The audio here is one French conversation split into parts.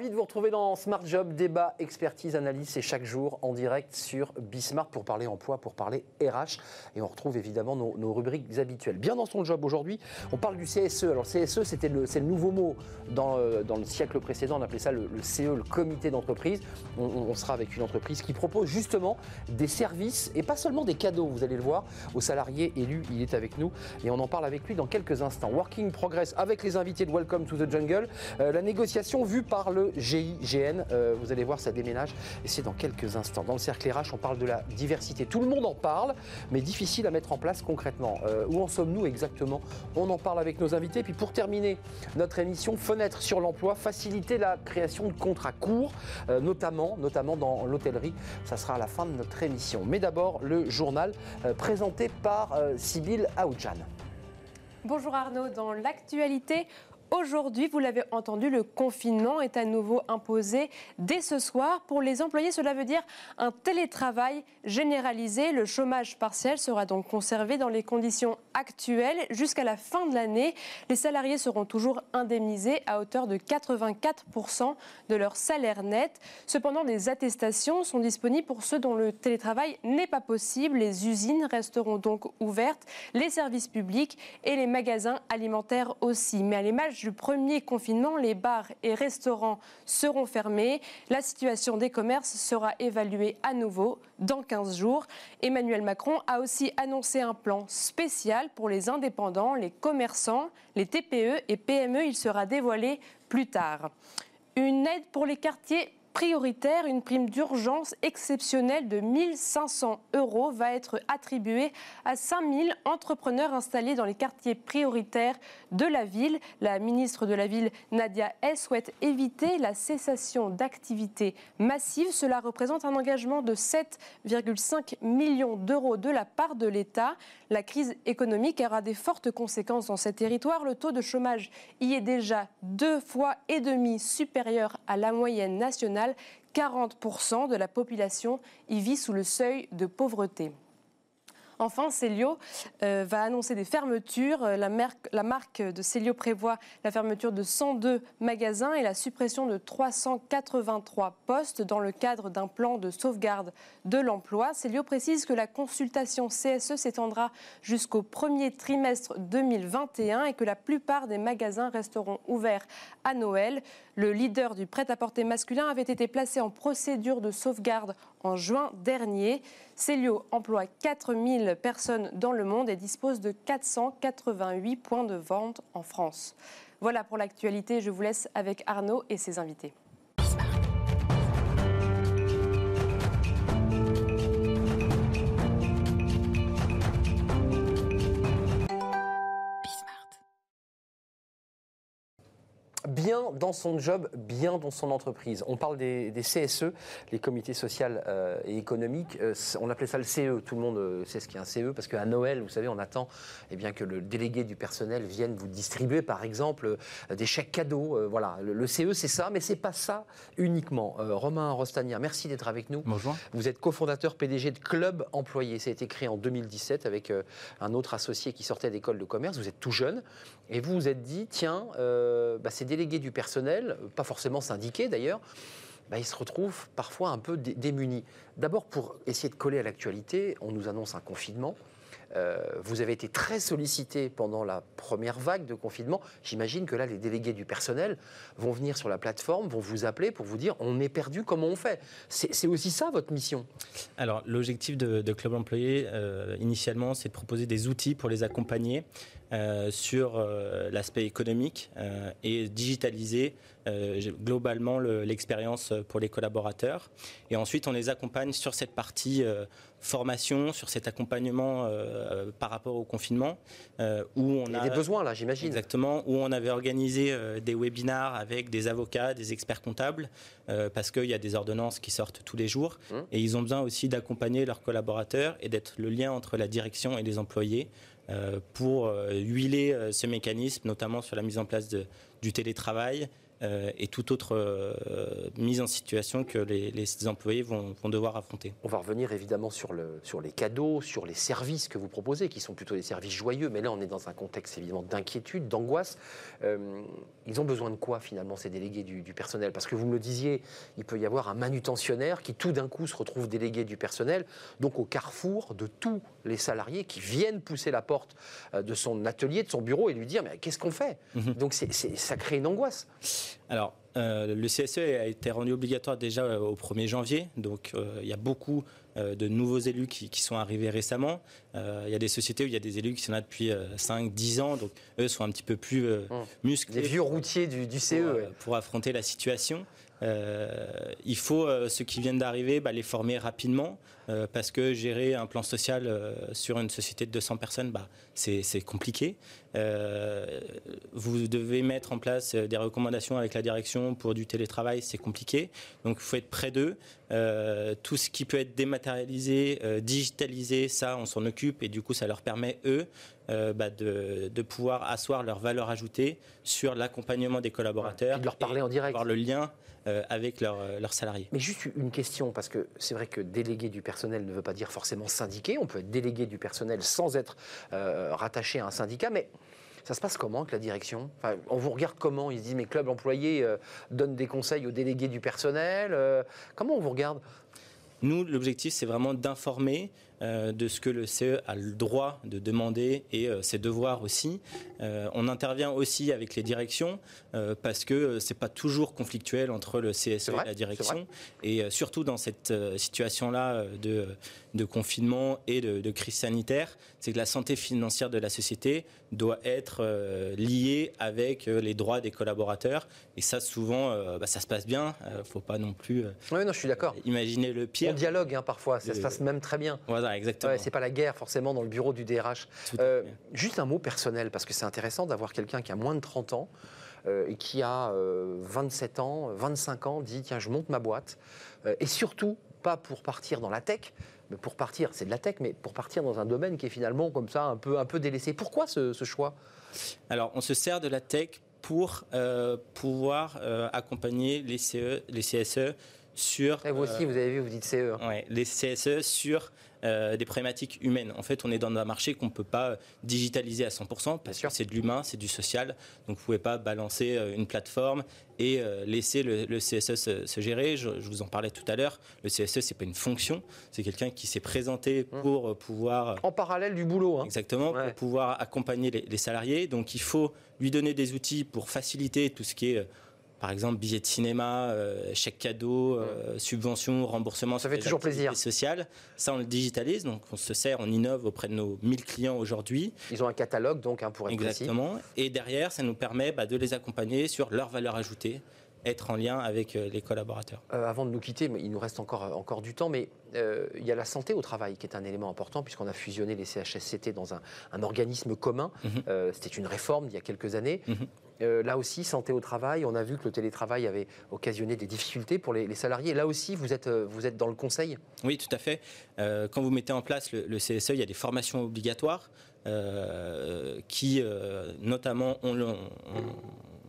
Ravi de vous retrouver dans Smart Job, débat, expertise, analyse, c'est chaque jour en direct sur Bismart pour parler emploi, pour parler RH. Et on retrouve évidemment nos, rubriques habituelles. Bien dans son job aujourd'hui, on parle du CSE. Alors CSE, c'était le, c'est le nouveau mot dans, euh, dans, le siècle précédent, on appelait ça le, CE, le comité d'entreprise. On, sera avec une entreprise qui propose justement des services et pas seulement des cadeaux, vous allez le voir, aux salariés élus. Il est avec nous et on en parle avec lui dans quelques instants. Working Progress avec les invités de Welcome to the Jungle. Euh, la négociation vue par le GIGN. Euh, vous allez voir, ça déménage et c'est dans quelques instants. Dans le cercle RH, on parle de la diversité. Tout le monde en parle, mais difficile à mettre en place concrètement. Euh, où en sommes-nous exactement? On en parle avec nos invités. Puis pour terminer notre émission, fenêtre sur l'emploi, faciliter la création de contrats courts, euh, notamment, notamment dans l'hôtellerie. Ça sera à la fin de notre émission. Mais d'abord, le journal présenté par Sybille Aoudjan. Bonjour Arnaud, dans l'actualité, Aujourd'hui, vous l'avez entendu, le confinement est à nouveau imposé dès ce soir. Pour les employés, cela veut dire un télétravail généralisé. Le chômage partiel sera donc conservé dans les conditions actuelles jusqu'à la fin de l'année. Les salariés seront toujours indemnisés à hauteur de 84% de leur salaire net. Cependant, des attestations sont disponibles pour ceux dont le télétravail n'est pas possible. Les usines resteront donc ouvertes, les services publics et les magasins alimentaires aussi. Mais à l'image du premier confinement, les bars et restaurants seront fermés. La situation des commerces sera évaluée à nouveau dans 15 jours. Emmanuel Macron a aussi annoncé un plan spécial pour les indépendants, les commerçants, les TPE et PME. Il sera dévoilé plus tard. Une aide pour les quartiers prioritaire, une prime d'urgence exceptionnelle de 1500 euros va être attribuée à 5000 entrepreneurs installés dans les quartiers prioritaires de la ville. La ministre de la Ville, Nadia S, souhaite éviter la cessation d'activités massives. Cela représente un engagement de 7,5 millions d'euros de la part de l'État. La crise économique aura des fortes conséquences dans ces territoires. Le taux de chômage y est déjà deux fois et demi supérieur à la moyenne nationale 40% de la population y vit sous le seuil de pauvreté. Enfin, Célio euh, va annoncer des fermetures. Euh, la, marque, de Célio prévoit la fermeture de 102 magasins et la suppression de 383 postes dans le cadre d'un plan de sauvegarde de l'emploi. Célio précise que la consultation CSE s'étendra jusqu'au premier trimestre 2021 et que la plupart des magasins resteront ouverts à Noël. Le leader du prêt-à-porter masculin avait été placé en procédure de sauvegarde en juin dernier. Célio emploie 4000 personnes dans le monde et dispose de 488 points de vente en France. Voilà pour l'actualité, je vous laisse avec Arnaud et ses invités. Bien dans son job, bien dans son entreprise. On parle des, CSE, les comités sociaux euh, et économiques. Euh, on appelait ça le CE. Tout le monde euh, sait ce qu'est un CE parce qu'à Noël, vous savez, on attend eh bien, que le délégué du personnel vienne vous distribuer, par exemple, des chèques cadeaux. voilà, le, CE, c'est ça, mais c'est pas ça uniquement. Romain Rostania, merci d'être avec nous. Bonjour. Vous êtes cofondateur PDG de Club Employé. Ça a été créé en 2017 avec un autre associé qui sortait d'école de commerce. Vous êtes tout jeune et vous vous êtes dit, tiens, bah, c'est délégués du personnel, pas forcément syndiqués d'ailleurs, bah, ils se retrouvent parfois un peu démunis. D'abord, pour essayer de coller à l'actualité, on nous annonce un confinement. Euh, vous avez été très sollicité pendant la première vague de confinement. J'imagine que là, les délégués du personnel vont venir sur la plateforme, vont vous appeler pour vous dire on est perdu, comment on fait? C'est aussi ça votre mission? Alors, l'objectif de, Club Employé, euh, initialement, c'est de proposer des outils pour les accompagner euh, sur euh, l'aspect économique euh, et digitaliser globalement l'expérience pour les collaborateurs. Et ensuite, on les accompagne sur cette partie formation, sur cet accompagnement par rapport au confinement, où on Il y a, des besoins là, j'imagine. Exactement, où on avait organisé des webinars avec des avocats, des experts comptables, parce qu'il y a des ordonnances qui sortent tous les jours, mmh. et ils ont besoin aussi d'accompagner leurs collaborateurs et d'être le lien entre la direction et les employés euh, pour euh, huiler euh, ce mécanisme, notamment sur la mise en place du télétravail euh, et toute autre euh, mise en situation que les, employés vont, devoir affronter. On va revenir évidemment sur, le, sur les cadeaux, sur les services que vous proposez, qui sont plutôt des services joyeux, mais là on est dans un contexte évidemment d'inquiétude, d'angoisse. ils ont besoin de quoi finalement ces délégués du, du personnel? Parce que vous me le disiez, il peut y avoir un manutentionnaire qui tout d'un coup se retrouve délégué du personnel, donc au carrefour de tous les salariés qui viennent pousser la porte de son atelier, de son bureau et lui dire mais qu'est-ce qu'on fait? Mhm. Donc ça crée une angoisse. Alors, euh, le CSE a été rendu obligatoire déjà euh, au 1er janvier, donc euh, il y a beaucoup de nouveaux élus qui, sont arrivés récemment. il y a des sociétés où il y a des élus qui sont là depuis 5-10 ans, donc eux sont un petit peu plus mmh. musclés. Les vieux routiers du, CE. pour affronter la situation. Euh, il faut, euh, ceux qui viennent d'arriver, bah, les former rapidement, euh, parce que gérer un plan social sur une société de 200 personnes, bah, c'est compliqué. vous devez mettre en place des recommandations avec la direction pour du télétravail, c'est compliqué. Donc il faut être près d'eux. tout ce qui peut être dématérialisé, digitalisé, ça, on s'en occupe et du coup, ça leur permet, eux, bah, de, pouvoir asseoir leur valeur ajoutée sur l'accompagnement des collaborateurs. et de leur parler en direct. Voir le lien euh, avec euh, leurs salariés. Mais juste une question, parce que c'est vrai que délégué du personnel ne veut pas dire forcément syndiqué. On peut être délégué du personnel sans être euh, rattaché à un syndicat, mais ça se passe comment avec la direction? On vous regarde comment? Ils se disent, mes clubs employés donnent des conseils aux délégués du personnel. comment on vous regarde? Nous, l'objectif, c'est vraiment d'informer, euh, de ce que le CE a le droit de demander et euh, ses devoirs aussi. Euh, on intervient aussi avec les directions parce que c'est pas toujours conflictuel entre le CSE et la direction. Et surtout dans cette situation-là de, de, confinement et de, crise sanitaire, c'est que la santé financière de la société doit être liée avec les droits des collaborateurs. Et ça, souvent, bah, ça se passe bien. faut pas non plus oui, non, je suis d'accord. imaginer le pire. On dialogue hein, parfois, ça se passe même très bien. Voilà, exactement. c'est pas la guerre forcément dans le bureau du DRH. Euh, juste un mot personnel, parce que c'est intéressant d'avoir quelqu'un qui a moins de 30 ans euh, et qui a 27 euh, ans, 25 ans, dit tiens, je monte ma boîte. et surtout, pas pour partir dans la tech, mais pour partir, c'est de la tech, mais pour partir dans un domaine qui est finalement comme ça un peu, un peu délaissé. Pourquoi ce, choix? Alors, on se sert de la tech pour pouvoir accompagner les, CE, les CSE sur. Et vous aussi, vous avez vu, vous dites CE. Hein. les CSE sur euh, des problématiques humaines. En fait, on est dans un marché qu'on ne peut pas digitaliser à 100% parce que c'est de l'humain, c'est du social. Donc, vous ne pouvez pas balancer euh, une plateforme et euh, laisser le, CSE se, gérer. Je, vous en parlais tout à l'heure. Le CSE, c'est pas une fonction, c'est quelqu'un qui s'est présenté mmh. pour pouvoir en parallèle du boulot. Hein. Exactement, pour pouvoir accompagner les, les, salariés. Donc, il faut lui donner des outils pour faciliter tout ce qui est par exemple, billets de cinéma, euh, chèques cadeaux, euh, subventions, remboursements. Ça fait toujours plaisir. Social. Ça, on le digitalise, donc on se sert, on innove auprès de nos 1000 clients aujourd'hui. Ils ont un catalogue, donc, hein, pour être Exactement. Et derrière, ça nous permet bah, de les accompagner sur leur valeur ajoutée être en lien avec euh, les collaborateurs. Euh, avant de nous quitter, il nous reste encore, encore du temps, mais il y a la santé au travail qui est un élément important puisqu'on a fusionné les CHSCT dans un, organisme commun. Mhm. C'était une réforme il y a quelques années. Mhm. Euh, là aussi, santé au travail, on a vu que le télétravail avait occasionné des difficultés pour les, salariés. Là aussi, vous êtes, euh, dans le conseil? Oui, tout à fait. Euh, quand vous mettez en place le, CSE, il y a des formations obligatoires qui, notamment, ont,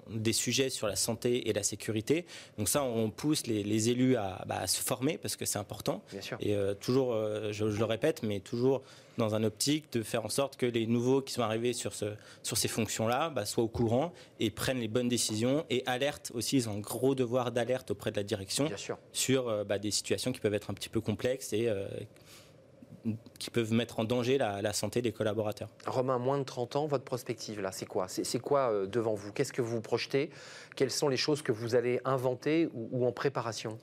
des sujets sur la santé et la sécurité. Donc ça, on pousse les, élus bah, à, se former parce que c'est important. Bien sûr. Et toujours, je, le répète, mais toujours dans un optique de faire en sorte que les nouveaux qui sont arrivés sur, ce, sur ces fonctions-là bah, soient au courant et prennent les bonnes décisions et alertent aussi, ils ont un gros devoir d'alerte auprès de la direction sur euh, bah, des situations qui peuvent être un petit peu complexes et euh, qui peuvent mettre en danger la, santé des collaborateurs. Romain, moins de 30 ans, votre prospective là, c'est quoi? C'est quoi euh, devant vous? Qu'est-ce que vous projetez? Quelles sont les choses que vous allez inventer ou, en préparation?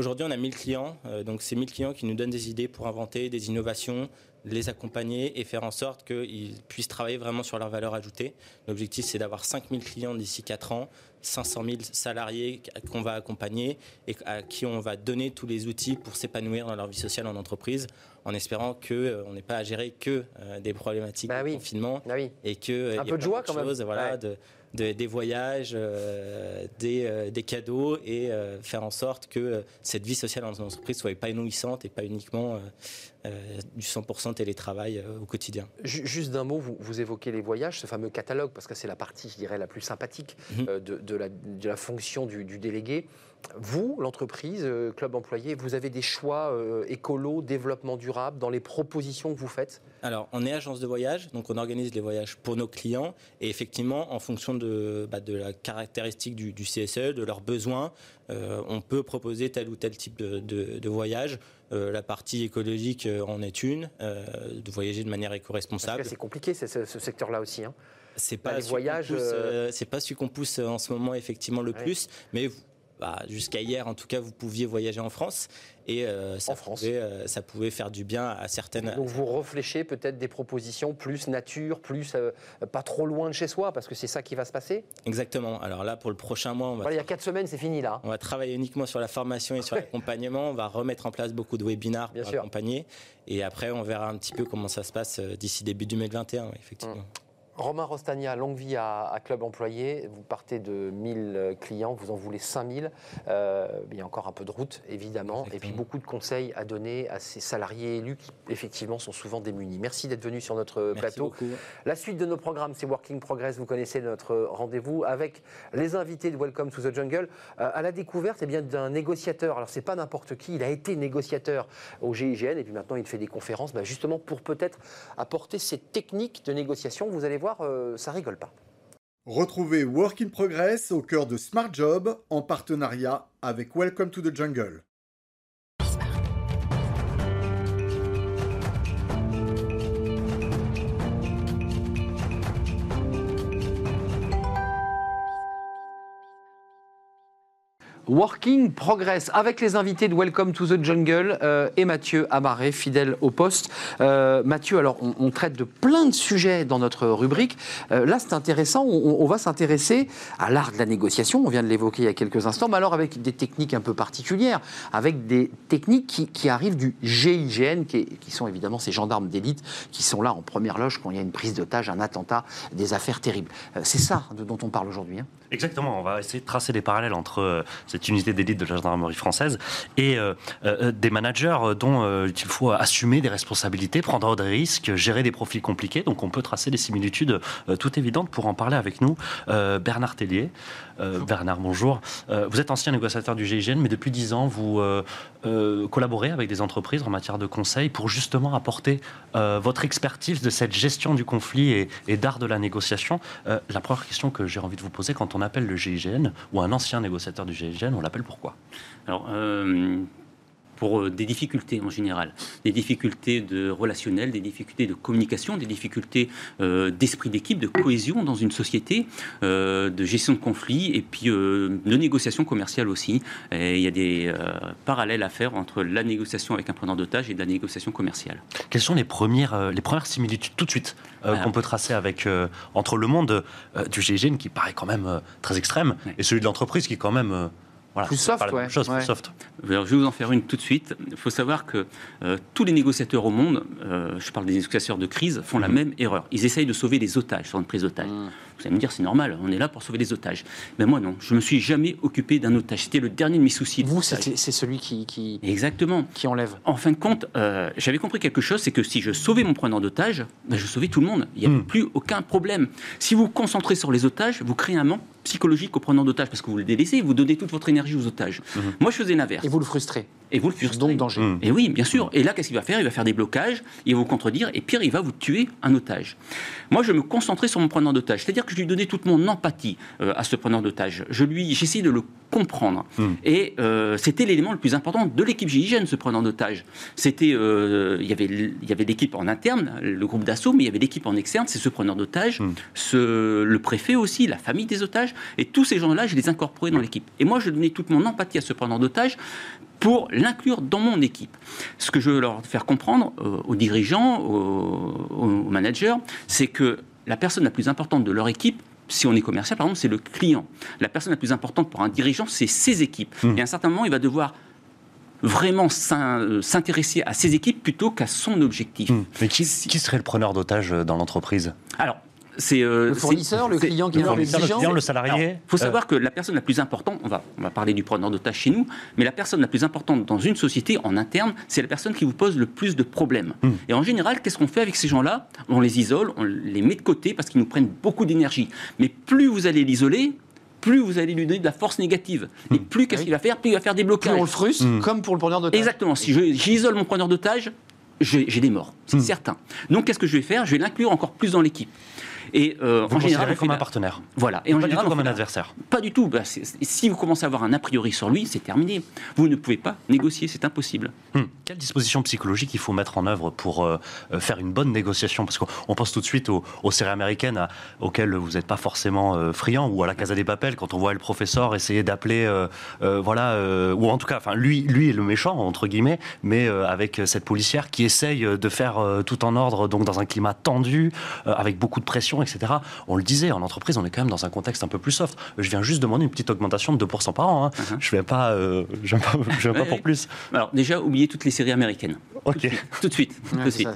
Aujourd'hui, on a 1000 clients, donc c'est 1000 clients qui nous donnent des idées pour inventer des innovations, les accompagner et faire en sorte qu'ils puissent travailler vraiment sur leur valeur ajoutée. L'objectif, c'est d'avoir 5000 clients d'ici 4 ans, 500 000 salariés qu'on va accompagner et à qui on va donner tous les outils pour s'épanouir dans leur vie sociale en entreprise, en espérant qu'on euh, on n'ait pas à gérer que euh, des problématiques bah de confinement bah et que un peu de joie quand même. voilà, de, des voyages, des, des, cadeaux et faire en sorte que cette vie sociale dans l'entreprise soit épanouissante et pas uniquement du 100% télétravail au quotidien. Juste d'un mot, vous, vous, évoquez les voyages, ce fameux catalogue, parce que c'est la partie, je dirais, la plus sympathique mhm. de, de, la, de, la, fonction du, du délégué. Vous, l'entreprise, euh, Club Employé, vous avez des choix euh, écolo, développement durable dans les propositions que vous faites? Alors, on est agence de voyage, donc on organise les voyages pour nos clients. Et effectivement, en fonction de, bah, de la caractéristique du, CSE, de leurs besoins, euh, on peut proposer tel ou tel type de, voyage. la partie écologique en est une, de voyager de manière éco-responsable. C'est compliqué ce, secteur-là aussi. Hein. C'est pas, les voyages. C'est pas celui qu'on pousse en ce moment effectivement le plus, mais bah, jusqu'à hier, en tout cas, vous pouviez voyager en France. Et euh, ça, Pouvait, euh, ça pouvait faire du bien à certaines. Donc vous réfléchissez peut-être des propositions plus nature, plus euh, pas trop loin de chez soi, parce que c'est ça qui va se passer? Exactement. Alors là, pour le prochain mois, on va. il y a quatre semaines, c'est fini là. On va travailler uniquement sur la formation et sur l'accompagnement. On va remettre en place beaucoup de webinars pour accompagner. Et après, on verra un petit peu comment ça se passe d'ici début 2021, effectivement. Hum. Romain Rostagna, longue vie à, Club Employé. Vous partez de 1000 clients, vous en voulez 5000. Euh, il y a encore un peu de route, évidemment. Et puis beaucoup de conseils à donner à ces salariés élus qui, effectivement, sont souvent démunis. Merci d'être venu sur notre plateau. La suite de nos programmes, c'est Working Progress. Vous connaissez notre rendez-vous avec les invités de Welcome to the Jungle euh, à la découverte eh bien, d'un négociateur. Alors, c'est pas n'importe qui. Il a été négociateur au GIGN et puis maintenant, il fait des conférences bah, justement pour peut-être apporter ces techniques de négociation. Vous allez voir euh, ça rigole pas. Retrouvez Work in Progress au cœur de Smart Job en partenariat avec Welcome to the Jungle. Working Progress avec les invités de Welcome to the Jungle euh, et Mathieu Amaré, fidèle au poste. Euh, Mathieu, alors on, traite de plein de sujets dans notre rubrique. Euh, là, c'est intéressant. On, va s'intéresser à l'art de la négociation. On vient de l'évoquer il y a quelques instants, mais alors avec des techniques un peu particulières, avec des techniques qui, arrivent du GIGN, qui, sont évidemment ces gendarmes d'élite qui sont là en première loge quand il y a une prise d'otage, un attentat, des affaires terribles. c'est ça dont on parle aujourd'hui. Hein? Exactement. On va essayer de tracer des parallèles entre cette unité d'élite de la gendarmerie française et euh, euh, des managers dont euh, il faut assumer des responsabilités, prendre des risques, gérer des profils compliqués. Donc on peut tracer des similitudes tout évidentes pour en parler avec nous. Bernard Tellier. Bernard, bonjour. vous êtes ancien négociateur du GIGN, mais depuis dix ans, vous collaborez avec des entreprises en matière de conseil pour justement apporter votre expertise de cette gestion du conflit et, et d'art de la négociation. la première question que j'ai envie de vous poser, quand on appelle le GIGN ou un ancien négociateur du GIGN, on l'appelle pourquoi? Alors, euh, pour euh, des difficultés en général, des difficultés de relationnel, des difficultés de communication, des difficultés euh, d'esprit d'équipe, de cohésion dans une société, de gestion de conflits et puis de négociation commerciale aussi. Et il y a des parallèles à faire entre la négociation avec un preneur d'otage et de la négociation commerciale. Quelles sont les premières, les premières similitudes tout de suite qu'on peut tracer avec, entre le monde du GIGN qui paraît quand même très extrême et celui de l'entreprise qui est quand même plus soft, ouais. Chose, Plus soft. je vais vous en faire une tout de suite. Il faut savoir que euh, tous les négociateurs au monde, euh, je parle des négociateurs de crise, font la mhm. même erreur. Ils essayent de sauver des otages sur une prise d'otage. Mhm. Vous allez me dire, c'est normal, on est là pour sauver des otages. Mais moi, non, je me suis jamais occupé d'un otage. C'était le dernier de mes soucis. Vous, c'est celui qui, qui, Exactement. qui enlève. En fin de compte, euh, j'avais compris quelque chose, c'est que si je sauvais mon preneur d'otage, ben, je sauvais tout le monde. Il n'y a mhm. plus aucun problème. Si vous vous concentrez sur les otages, vous créez un manque psychologique au preneur d'otages parce que vous le délaissez, vous donnez toute votre énergie aux otages. Mhm. Moi, je faisais l'inverse. Et vous le frustrez. Et vous le frustrez. Donc danger. Mhm. Et oui, bien sûr. Et là, qu'est-ce qu'il va faire? Il va faire des blocages, il va vous contredire, et pire, il va vous tuer un otage. Moi, je me concentrais sur mon preneur d'otage, c'est-à-dire que je lui donnais toute mon empathie euh, à ce preneur d'otage. Je lui, j'essayais de le comprendre. Mhm. Et euh, c'était l'élément le plus important de l'équipe GIGN, ce preneur d'otage. C'était, euh, il y avait, il y avait l'équipe en interne, le groupe d'assaut, mais il y avait l'équipe en externe, c'est ce preneur d'otage, ce, le préfet aussi, la famille des otages, et tous ces gens là je les incorporais dans l'équipe. Et moi, je donnais toute mon empathie à ce preneur d'otage pour l'inclure dans mon équipe. Ce que je veux leur faire comprendre euh, aux dirigeants, aux, managers, c'est que la personne la plus importante de leur équipe, si on est commercial, par exemple, c'est le client. La personne la plus importante pour un dirigeant, c'est ses équipes. Mmh. Et à un certain moment, il va devoir vraiment euh, s'intéresser à ses équipes plutôt qu'à son objectif. Mmh. Mais qui, qui, serait le preneur d'otage dans l'entreprise? Alors, c'est Le c'est- fournisseur, le client qui est Le le exigeant. client, le salarié. Il faut savoir que la personne la plus importante, on va, on va parler du preneur d'otage chez nous, mais la personne la plus importante dans une société en interne, c'est la personne qui vous pose le plus de problèmes. Hmm. Et en général, qu'est-ce qu'on fait avec ces gens-là? On les isole, on les met de côté parce qu'ils nous prennent beaucoup d'énergie. Mais plus vous allez l'isoler, plus vous allez lui donner de la force négative. Et plus qu'est-ce Oui. qu'il va faire? Plus il va faire des Plus blocages. on le frustre, Mm. comme pour le preneur de Exactement. Si je- j'isole mon preneur d'otage, j'ai j'ai des morts, c'est Hmm. certain. Donc qu'est-ce que je vais faire? Je vais l'inclure encore plus dans l'équipe. Et euh, Vous en général, comme un partenaire. Voilà. Et en Pas du général, tout on comme un adversaire. Pas du tout. Bah, si vous commencez à avoir un a priori sur lui, c'est terminé. Vous ne pouvez pas négocier, c'est impossible. Hmm. Quelle disposition psychologique il faut mettre en œuvre pour euh, euh, faire une bonne négociation? Parce qu'on on pense tout de suite aux, aux séries américaines à- auxquelles vous n'êtes pas forcément euh, friand, ou à la Casa des Papels, quand on voit le professeur essayer d'appeler, euh, voilà, ou en tout cas, enfin, lui, lui est le méchant, entre guillemets, mais avec cette policière qui essaye de faire tout en ordre, donc dans un climat tendu, avec beaucoup de pression, etc. On le disait, en entreprise, on est quand même dans un contexte un peu plus soft. Je viens juste demander une petite augmentation de 2% par an. hein. Mhm. Je ne viens pas, euh, je viens pas, je viens pas Ouais, pour ouais. plus. Alors déjà, oubliez toutes les séries américaines. Ok. Tout de suite. tout Ouais, de suite.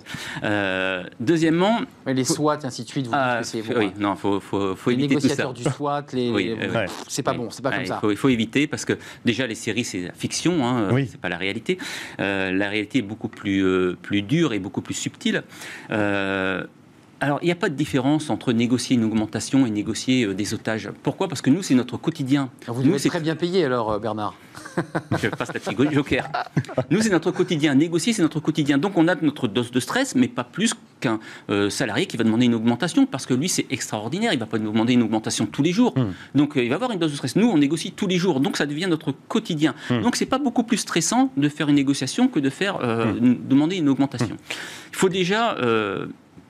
Euh, deuxièment, Ouais, les SWAT, et ainsi de suite, vous ah, dites que oui, non, faut, faut, faut les éviter tout ça. négociateurs du SWAT, les, Oui, les- euh, Ouais. c'est pas bon, c'est pas Ouais, comme il ça. faut, il faut éviter parce que déjà les séries c'est la fiction, hein, Oui. c'est pas la réalité. Euh, la réalité est beaucoup plus euh, plus dure et beaucoup plus subtile. Euh, alors, il n'y a pas de différence entre négocier une augmentation et négocier euh, des otages. Pourquoi? Parce que nous, c'est notre quotidien. Alors, Vous nous, c'est très bien payé alors, euh, Bernard. je passe la petite joker. Nous, c'est notre quotidien. Négocier, c'est notre quotidien. Donc, on a notre dose de stress, mais pas plus qu'un euh, salarié qui va demander une augmentation, parce que lui, c'est extraordinaire. Il ne va pas nous demander une augmentation tous les jours. Hmm. Donc, il va avoir une dose de stress. Nous, on négocie tous les jours. Donc, ça devient notre quotidien. Hmm. Donc, c'est pas beaucoup plus stressant de faire une négociation que de faire une- demander une augmentation. Il faut déjà.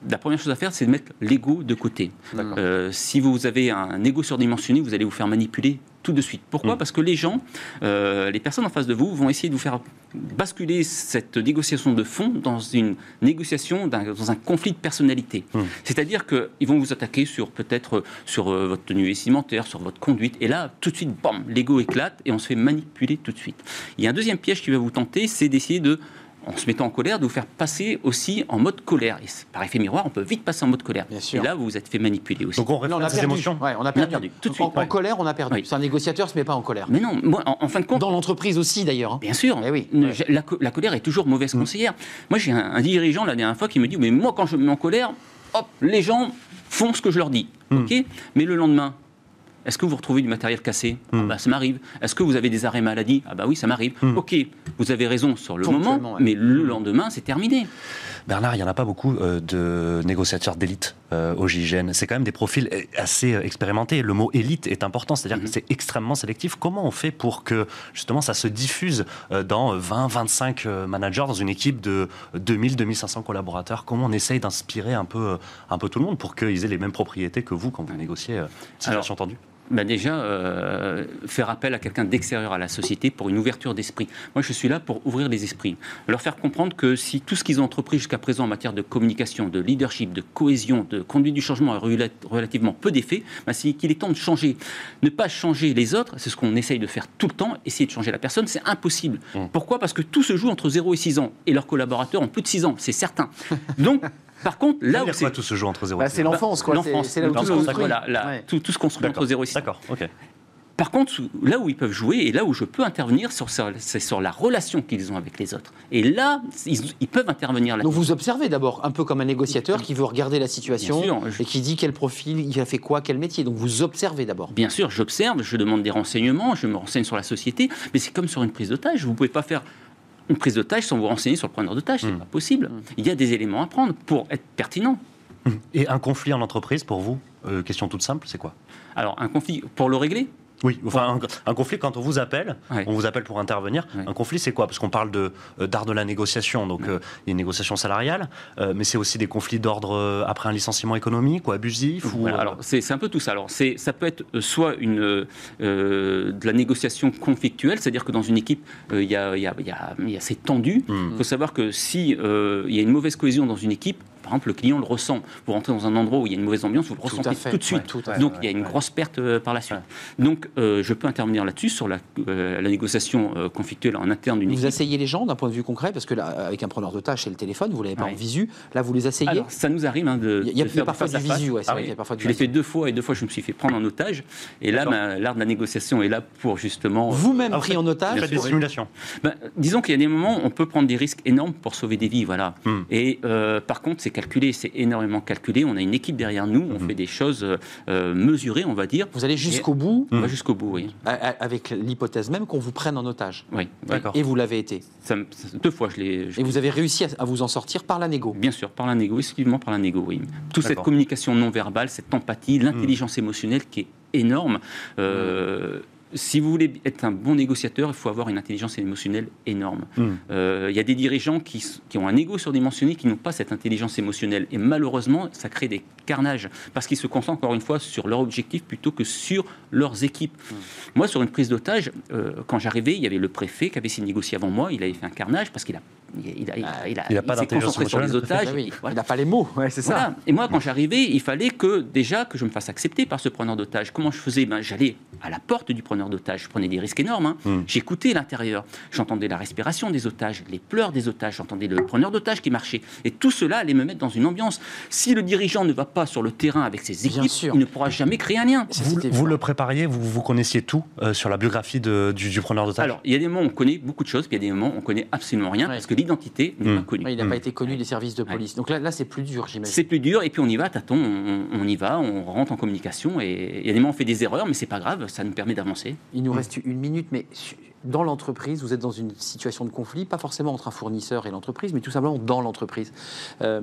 La première chose à faire, c'est de mettre l'ego de côté. Euh, si vous avez un ego surdimensionné, vous allez vous faire manipuler tout de suite. Pourquoi Mm. Parce que les gens, euh, les personnes en face de vous, vont essayer de vous faire basculer cette négociation de fond dans une négociation, dans un conflit de personnalité. Mm. C'est-à-dire qu'ils vont vous attaquer sur peut-être euh, sur euh, votre tenue vestimentaire, sur votre conduite, et là, tout de suite, bam, l'ego éclate et on se fait manipuler tout de suite. Il y a un deuxième piège qui va vous tenter, c'est d'essayer de en se mettant en colère, de vous faire passer aussi en mode colère. Et par effet miroir, on peut vite passer en mode colère. Bien sûr. Et là, vous vous êtes fait manipuler aussi. Donc on Là, on a perdu. émotions. Ouais, on a perdu. perdu, tout de En, suite, en ouais. colère, on a perdu. Oui. C'est un négociateur, se met pas en colère. Mais non, moi, en, en fin de compte, Dans l'entreprise aussi, d'ailleurs. hein. Bien sûr. Eh oui. Ne- Ouais. j'ai- La, co- la colère est toujours mauvaise conseillère. Moi, j'ai un, un dirigeant la dernière fois qui me dit Mais moi, quand je me mets en colère, hop, les gens font ce que je leur dis. Mm. ok? Mais le lendemain, est-ce que vous retrouvez du matériel cassé Ah Mm. bah, Ça m'arrive. Est-ce que vous avez des arrêts maladie Ah, bah oui, ça m'arrive. Mm. Ok, vous avez raison sur le moment, ouais. mais le lendemain, c'est terminé. Bernard, il n'y en a pas beaucoup euh, de négociateurs d'élite euh, au GIGN. C'est quand même des profils euh, assez euh, expérimentés. Le mot élite est important, c'est-à-dire que c'est extrêmement sélectif. Comment on fait pour que justement ça se diffuse euh, dans 20, 25 euh, managers dans une équipe de 2000, 2500 collaborateurs? Comment on essaye d'inspirer un peu, euh, un peu tout le monde pour qu'ils aient les mêmes propriétés que vous quand vous négociez euh, situation tendue bah déjà, euh, faire appel à quelqu'un d'extérieur à la société pour une ouverture d'esprit. Moi, je suis là pour ouvrir les esprits. Leur faire comprendre que si tout ce qu'ils ont entrepris jusqu'à présent en matière de communication, de leadership, de cohésion, de conduite du changement a rela- relativement peu d'effet, bah, c'est qu'il est temps de changer. Ne pas changer les autres, c'est ce qu'on essaye de faire tout le temps. Essayer de changer la personne, c'est impossible. Mm. Pourquoi? Parce que tout se joue entre 0 et 6 ans. Et leurs collaborateurs ont plus de 6 ans, c'est certain. Donc, par contre, là où c'est tout se joue entre 0 Bah, et c'est 6 l'enfance, quoi. L'enfance, C'est là où tout se l'enfance, construit. voilà, là, Ouais. tout, tout se construit entre 0 et 6 ans. D'accord, ok. Par contre, là où ils peuvent jouer et là où je peux intervenir, c'est sur la relation qu'ils ont avec les autres. Et là, ils, ils peuvent intervenir là. Donc vous observez d'abord, un peu comme un négociateur qui veut regarder la situation Bien sûr, je- et qui dit quel profil, il a fait quoi, quel métier. Donc vous observez d'abord. Bien sûr, j'observe, je demande des renseignements, je me renseigne sur la société, mais c'est comme sur une prise d'otage. Vous ne pouvez pas faire une prise d'otage sans vous renseigner sur le preneur d'otage, c'est Mm. pas possible. Il y a des éléments à prendre pour être pertinent. Et un conflit en entreprise pour vous euh, Question toute simple, c'est quoi? Alors, un conflit, pour le régler, Oui, enfin, un, un conflit, quand on vous appelle, on vous appelle pour intervenir. Un conflit, c'est quoi? Parce qu'on parle de, euh, d'art de la négociation, donc euh, il y a une négociation salariale, euh, mais c'est aussi des conflits d'ordre euh, après un licenciement économique ou abusif ou, Voilà, euh, alors c'est un peu tout ça. Alors c'est ça peut être euh, soit une euh, euh, de la négociation conflictuelle, c'est-à-dire que dans une équipe euh, il y a y a- il y a- il y a- c'est tendu. hmm. Il faut savoir que si euh, il y a une mauvaise cohésion dans une équipe, par exemple, le client le ressent. Vous rentrez dans un endroit où il y a une mauvaise ambiance, vous le ressentez fait. tout de suite. Ouais, tout Donc il y a une ouais. grosse perte euh, par la suite. Donc euh, je peux intervenir là-dessus sur la, euh, la négociation euh, conflictuelle en interne d'une Vous équipe. asseyez les gens d'un point de vue concret, parce que là, avec un preneur de tâche et le téléphone, vous l'avez pas Ouais. en visu. Là, vous les asseyez. Alors, ça nous arrive hein, de, il y a, y parfois du visu, ouais, c'est Ah vrai oui. qu'il y a parfois du Je l'ai fait deux fois et deux fois je me suis fait prendre en otage. Et là, l'art de la négociation est là pour justement. Vous-même vous pris en Vous otage. faites des simulations. Ben, disons qu'il y a des moments où on peut prendre des risques énormes pour sauver des vies, voilà. Hmm. Et par contre, c'est calculé, c'est énormément calculé. On a une équipe derrière nous, on Hmm. fait des choses euh, euh, mesurées, on va dire. Vous allez jusqu'au bout, On va jusqu'au bout, oui. avec l'hypothèse même qu'on vous prenne en otage. oui, oui. D'accord. Et vous l'avez été. Ça me- ça- deux fois, je l'ai. je Et vous avez réussi à, à vous en sortir par la négo. Bien sûr, par la négo, exclusivement par la négo, oui. Toute cette communication non verbale, cette empathie, l'intelligence émotionnelle qui est énorme. Euh, Si vous voulez être un bon négociateur, il faut avoir une intelligence émotionnelle énorme. Mm. Euh, Il y a des dirigeants qui, qui ont un ego surdimensionné, qui n'ont pas cette intelligence émotionnelle. Et malheureusement, ça crée des carnages, parce qu'ils se concentrent encore une fois sur leur objectif plutôt que sur leurs équipes. Moi, sur une prise d'otage, euh, quand j'arrivais, il y avait le préfet qui avait essayé de négocier avant moi, il avait fait un carnage, parce qu'il a, il a, il a, il a, Il a pas concentré sur les otages. Ah oui, et voilà. Il n'a pas les mots, ouais, c'est ça. Et moi, quand j'arrivais, il fallait que déjà que je me fasse accepter par ce preneur d'otage. Comment je faisais? Ben, J'allais à la porte du preneur d'otage. Je prenais des risques énormes. hein. Mm. J'écoutais l'intérieur. J'entendais la respiration des otages, les pleurs des otages. J'entendais le preneur d'otage qui marchait. Et tout cela allait me mettre dans une ambiance. Si le dirigeant ne va pas sur le terrain avec ses équipes, il ne pourra jamais créer un lien. Ça, Vous, le prépariez, vous, vous connaissiez tout euh, sur la biographie de- du, du preneur d'otage Alors, il y a des moments où on connaît beaucoup de choses, puis il y a des moments où on connaît absolument rien, Ouais. parce que l'identité n'est pas connue. Ouais, il n'a pas été connu des services de police. Donc là, là c'est plus dur, j'imagine. C'est plus dur, et puis on y va, tâton, on, on y va, on rentre en communication, et il y a des moments où on fait des erreurs, mais c'est pas grave, ça nous permet d'avancer. Il nous reste une minute, mais dans l'entreprise, vous êtes dans une situation de conflit, pas forcément entre un fournisseur et l'entreprise, mais tout simplement dans l'entreprise. Euh,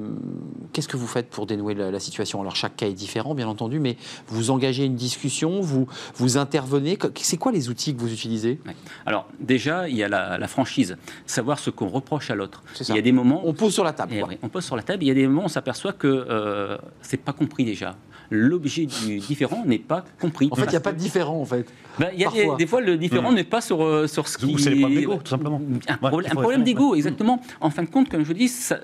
Qu'est-ce que vous faites pour dénouer la, la situation? Alors chaque cas est différent, bien entendu, mais vous engagez une discussion, vous, vous intervenez. C'est quoi les outils que vous utilisez? Alors, déjà, il y a la, la franchise, savoir ce qu'on reproche à l'autre. Il y a des moments, On pose sur la table. Eh quoi. on pose sur la table, il y a des moments où on s'aperçoit que euh, c'est pas compris déjà. L'objet du différent n'est pas compris. En fait, il n'y a pas de différent, en fait. Ben, il y a des, Parfois. des fois, le différent Mm. n'est pas sur, euh, sur ce qui Ou c'est les problèmes d'ego, tout simplement. Un, Ouais, problème- d'ego, honnête. exactement. En fin de compte, comme je vous dis, ça-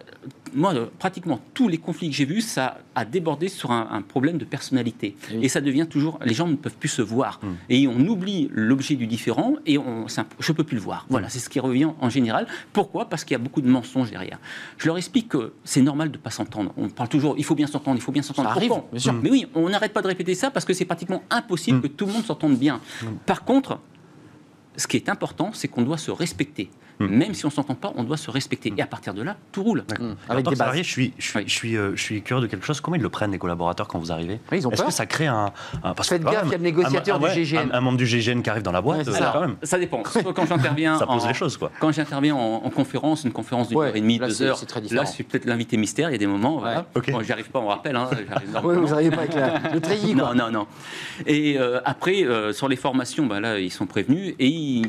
moi, euh, pratiquement tous les conflits que j'ai vus, ça a débordé sur un, un problème de personnalité. Oui. Et ça devient toujours, les gens ne peuvent plus se voir. Mm. Et on oublie l'objet du différent et on, je peux plus le voir. Voilà, c'est ce qui revient en général. Pourquoi? Parce qu'il y a beaucoup de mensonges derrière. Je leur explique que c'est normal de ne pas s'entendre. On parle toujours, il faut bien s'entendre, il faut bien s'entendre. Ça arrive, bien sûr. Mais oui, on n'arrête pas de répéter ça parce que c'est pratiquement impossible Mm. que tout le monde s'entende bien. Par contre, ce qui est important, c'est qu'on doit se respecter. Mm. Même si on ne s'entend pas, on doit se respecter. Et à partir de là, tout roule. Mm. En Avec tant des que bases. salarié, je suis, je suis, Oui. je suis, euh, je suis curieux de quelque chose. Comment ils le prennent, les collaborateurs, quand vous arrivez Oui, ils ont Est-ce que ça crée un. un parce que, Faites gaffe, il y a le négociateur un- du ouais, GGN. Un, un membre du GGN qui arrive dans la boîte, Ouais, euh, ça. quand même. Ça dépend. Soit quand j'interviens Ça pose en- les choses, quoi. Quand j'interviens en, en conférence, une conférence d'une Ouais, heure et demie, là, deux heures, c'est très là, je suis peut-être l'invité mystère. Il y a des moments, voilà. ok. Bon, j'y arrive pas, on rappelle. Hein, vous n'arrivez pas avec la- le treillis, quoi. Non, non, non. Et euh, après, sur les formations, bah, là, ils sont prévenus. Et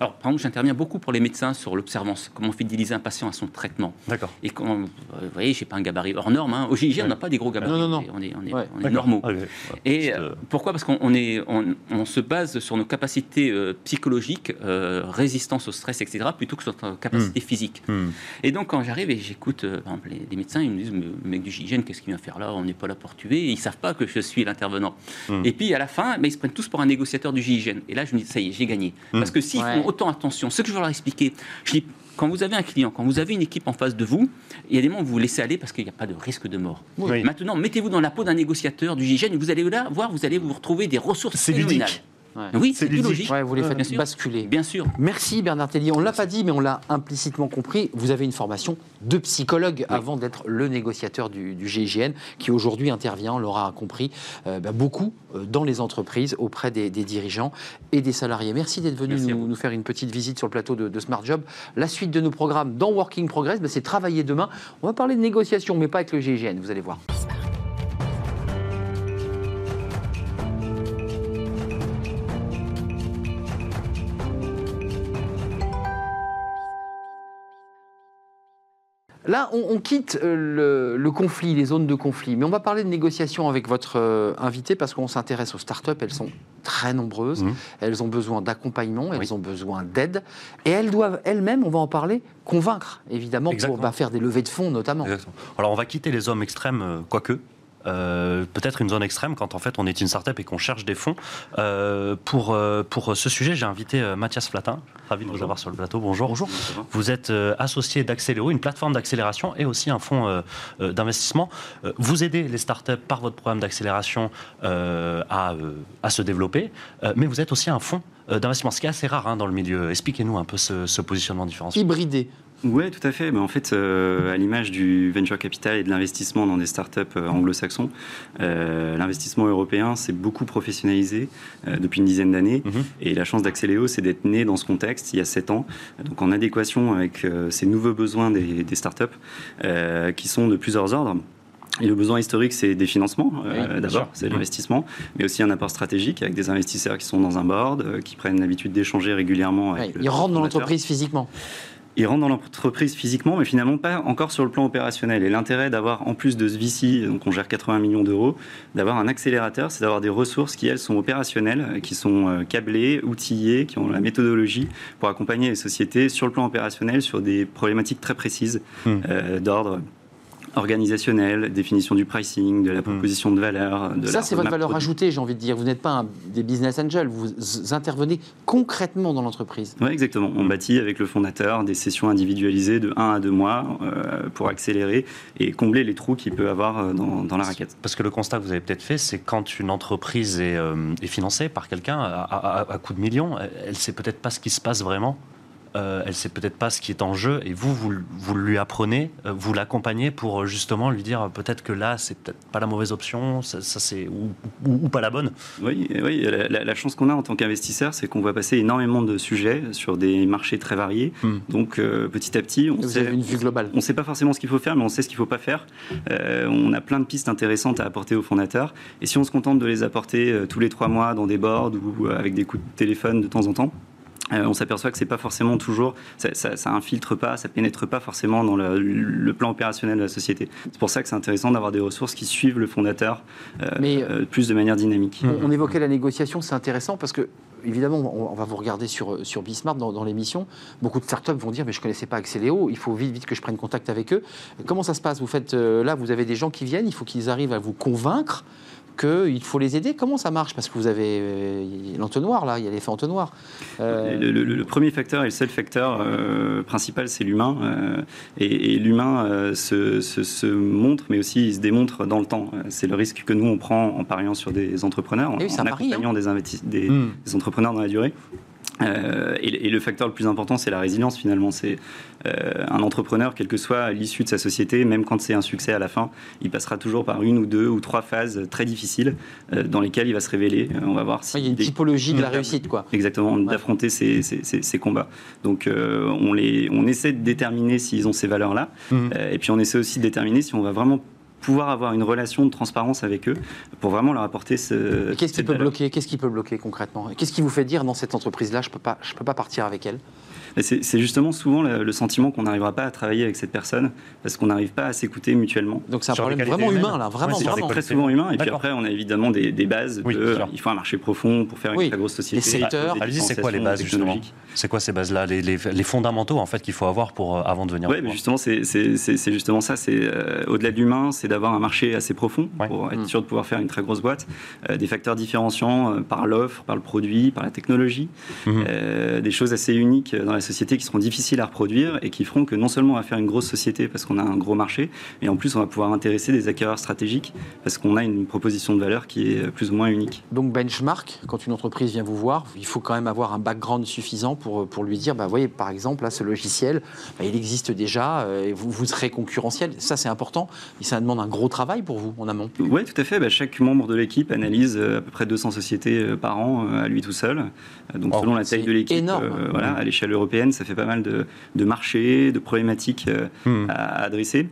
alors, par exemple, j'interviens beaucoup pour les médecins sur l'observance, comment fidéliser un patient à son traitement. D'accord. Et quand, euh, vous voyez, j'ai pas un gabarit hors norme. hein. Au GIG, on n'a pas des gros gabarits. Non, non, non. On est, on est, Ouais. on est D'accord. normaux. Ouais. Et euh, euh, pourquoi? Parce qu'on on est, on, on se base sur nos capacités euh, psychologiques, euh, résistance au stress, etc., plutôt que sur notre capacité physique. hmm. Et donc, quand j'arrive et j'écoute, euh, par exemple, les, les médecins, ils me disent, mais le mec du GIGN, qu'est-ce qu'il vient faire là? On n'est pas là pour tuer. Et ils savent pas que je suis l'intervenant. Mm. Et puis, à la fin, ben, ils se prennent tous pour un négociateur du GIGN. Et là, je me dis, ça y est, j'ai gagné. Parce que s'ils Ouais. font autant attention, ce que je veux leur expliquer, je dis, quand vous avez un client, quand vous avez une équipe en face de vous, il y a des moments où vous vous laissez aller parce qu'il n'y a pas de risque de mort. Oui. Maintenant, mettez-vous dans la peau d'un négociateur du GIGN et vous allez là voir, vous allez vous retrouver des ressources C'est phénoménales. ludique. Ouais. Oui, C'est logique. Ouais, vous les Bien faites sûr. basculer. Bien sûr. Merci Bernard Tellier. On ne l'a pas dit, mais on l'a implicitement compris. Vous avez une formation de psychologue avant d'être le négociateur du, du GIGN, qui aujourd'hui intervient, on l'aura compris, euh, bah, beaucoup euh, dans les entreprises, auprès des, des dirigeants et des salariés. Merci d'être venu Merci nous faire une petite visite sur le plateau de, de Smart Job. La suite de nos programmes dans Working Progress, bah, c'est travailler demain. On va parler de négociation, mais pas avec le GIGN, vous allez voir. Là, on, on quitte euh, le, le conflit, les zones de conflit, mais on va parler de négociations avec votre euh, invité parce qu'on s'intéresse aux startups. Elles sont très nombreuses, Mhm. elles ont besoin d'accompagnement, elles Oui. ont besoin d'aide, et elles doivent elles-mêmes, on va en parler, convaincre, évidemment, pour bah, faire des levées de fonds notamment. Exactement. Alors on va quitter les zones extrêmes, euh, quoique. Euh, peut-être une zone extrême quand en fait on est une startup et qu'on cherche des fonds. Euh, pour, euh, pour ce sujet, j'ai invité euh, Mathias Flatin, ravi de vous avoir sur le plateau. Bonjour. Bonjour. Vous êtes euh, associé d'Accéléo, une plateforme d'accélération et aussi un fonds euh, euh, d'investissement. Euh, vous aidez les startups par votre programme d'accélération euh, à, euh, à se développer, euh, mais vous êtes aussi un fonds d'investissement, ce qui est assez rare hein, dans le milieu. Expliquez-nous un peu ce, ce positionnement différencié. Hybridé. Oui, tout à fait. Mais en fait, euh, à l'image du venture capital et de l'investissement dans des startups euh, anglo-saxons, euh, l'investissement européen s'est beaucoup professionnalisé euh, depuis une dizaine d'années. Mhm. Et la chance d'Axeléo, c'est d'être né dans ce contexte il y a sept ans, donc en adéquation avec euh, ces nouveaux besoins des, des startups euh, qui sont de plusieurs ordres. Et le besoin historique, c'est des financements, euh, Oui, d'abord, c'est Mhm. l'investissement, mais aussi un apport stratégique avec des investisseurs qui sont dans un board, euh, qui prennent l'habitude d'échanger régulièrement avec le ils rentrent dans l'entreprise physiquement. Ils rentrent dans l'entreprise physiquement, mais finalement pas encore sur le plan opérationnel. Et l'intérêt d'avoir, en plus de ce VC, donc on gère 80 millions d'euros, d'avoir un accélérateur, c'est d'avoir des ressources qui, elles, sont opérationnelles, qui sont euh, câblées, outillées, qui ont la méthodologie pour accompagner les sociétés sur le plan opérationnel sur des problématiques très précises Hmm. euh, d'ordre organisationnel, définition du pricing, de la proposition de valeur. De Ça, la c'est votre valeur produit. ajoutée, j'ai envie de dire. Vous n'êtes pas un- des business angels, vous intervenez concrètement dans l'entreprise. Oui, exactement. On bâtit avec le fondateur des sessions individualisées de 1 à 2 mois euh, pour accélérer et combler les trous qu'il peut avoir euh, dans, dans la raquette. Parce que le constat que vous avez peut-être fait, c'est quand une entreprise est, euh, est financée par quelqu'un à, à, à coup de millions, elle ne sait peut-être pas ce qui se passe vraiment. Euh, elle sait peut-être pas ce qui est en jeu et vous, vous, vous lui apprenez, euh, vous l'accompagnez pour euh, justement lui dire euh, peut-être que là, c'est peut-être pas la mauvaise option, ça, ça, c'est ou, ou- ou pas la bonne. Oui, oui la, la- la chance qu'on a en tant qu'investisseur, c'est qu'on va passer énormément de sujets sur des marchés très variés. Hmm. Donc euh, petit à petit, on Vous sait, avez une vue globale. On ne sait pas forcément ce qu'il faut faire, mais on sait ce qu'il ne faut pas faire. Euh, on a plein de pistes intéressantes à apporter aux fondateurs. Et si on se contente de les apporter euh, tous les trois mois dans des boards ou euh, avec des coups de téléphone de temps en temps, euh, on s'aperçoit que c'est pas forcément toujours, ça, ça, ça infiltre pas, ça pénètre pas forcément dans le, le plan opérationnel de la société. C'est pour ça que c'est intéressant d'avoir des ressources qui suivent le fondateur euh, Mais- euh, plus de manière dynamique. On, on évoquait la négociation, c'est intéressant parce que, évidemment, on, va vous regarder sur, sur Bismart dans, dans l'émission. Beaucoup de startups vont dire Mais je ne connaissais pas Axeléo, il faut vite, vite que je prenne contact avec eux. Comment ça se passe? Vous faites là, vous avez des gens qui viennent, il faut qu'ils arrivent à vous convaincre qu'il faut les aider. Comment ça marche? Parce que vous avez euh, l'entonnoir, là, il y a l'effet entonnoir. Euh, Le, le- le premier facteur et le seul facteur euh, principal, c'est l'humain. euh, et et l'humain euh, se, se- se montre, mais aussi il se démontre dans le temps. C'est le risque que nous, on prend en pariant sur des entrepreneurs, en, Eh oui, c'est un en pari, accompagnant des, Hmm. des entrepreneurs dans la durée. Euh, et, et le facteur le plus important, c'est la résilience finalement. C'est euh, un entrepreneur, quelle que soit l'issue de sa société, même quand c'est un succès à la fin, il passera toujours par une ou deux ou trois phases très difficiles euh, dans lesquelles il va se révéler. On va voir si il y a une des- typologie de la réussite, quoi. Exactement, d'affronter ces, ces- ces- ces combats. Donc on, les, on essaie de déterminer s'ils ont ces valeurs-là. Euh, et puis on essaie aussi de déterminer si on va vraiment pouvoir avoir une relation de transparence avec eux pour vraiment leur apporter ce... Qu'est-ce qui peut valeur. bloquer Qu'est-ce qui peut bloquer concrètement? Qu'est-ce qui vous fait dire dans cette entreprise-là, je peux pas, je peux pas partir avec elle? C'est justement souvent le, le sentiment qu'on n'arrivera pas à travailler avec cette personne parce qu'on n'arrive pas à s'écouter mutuellement. Donc c'est un problème vraiment humain là, vraiment, Ouais, vraiment. Très souvent humain. Et puis après, on a évidemment des, des bases. Oui, de, il faut un marché profond pour faire une Oui, très grosse société. les secteurs. Allez-y, c'est quoi les bases justement technologiques. C'est quoi ces bases-là, les, les- les fondamentaux en fait qu'il faut avoir pour euh, avant de venir. Oui, mais justement, c'est justement ça. C'est euh, au-delà de l'humain, c'est d'avoir un marché assez profond Ouais. pour être Mm. sûr de pouvoir faire une très grosse boîte. Euh, des facteurs différenciants euh, par l'offre, par le produit, par la technologie. Mhm. Euh, des choses assez uniques dans la société qui seront difficiles à reproduire et qui feront que non seulement on va faire une grosse société parce qu'on a un gros marché, mais en plus on va pouvoir intéresser des acquéreurs stratégiques parce qu'on a une proposition de valeur qui est plus ou moins unique. Donc benchmark, quand une entreprise vient vous voir, il faut quand même avoir un background suffisant pour, pour lui dire, bah, voyez, par exemple, là, ce logiciel, bah, il existe déjà, euh, et vous, vous serez concurrentiel. Ça, c'est important. Et ça demande un gros travail pour vous en amont. Oui, tout à fait. Bah, chaque membre de l'équipe analyse euh, à peu près 200 sociétés euh, par an euh, à lui tout seul. Euh, Donc, selon la taille de l'équipe, énorme. euh, voilà, à l'échelle européenne, ça fait pas mal de, de marchés, de problématiques euh, Hmm. à, à adresser.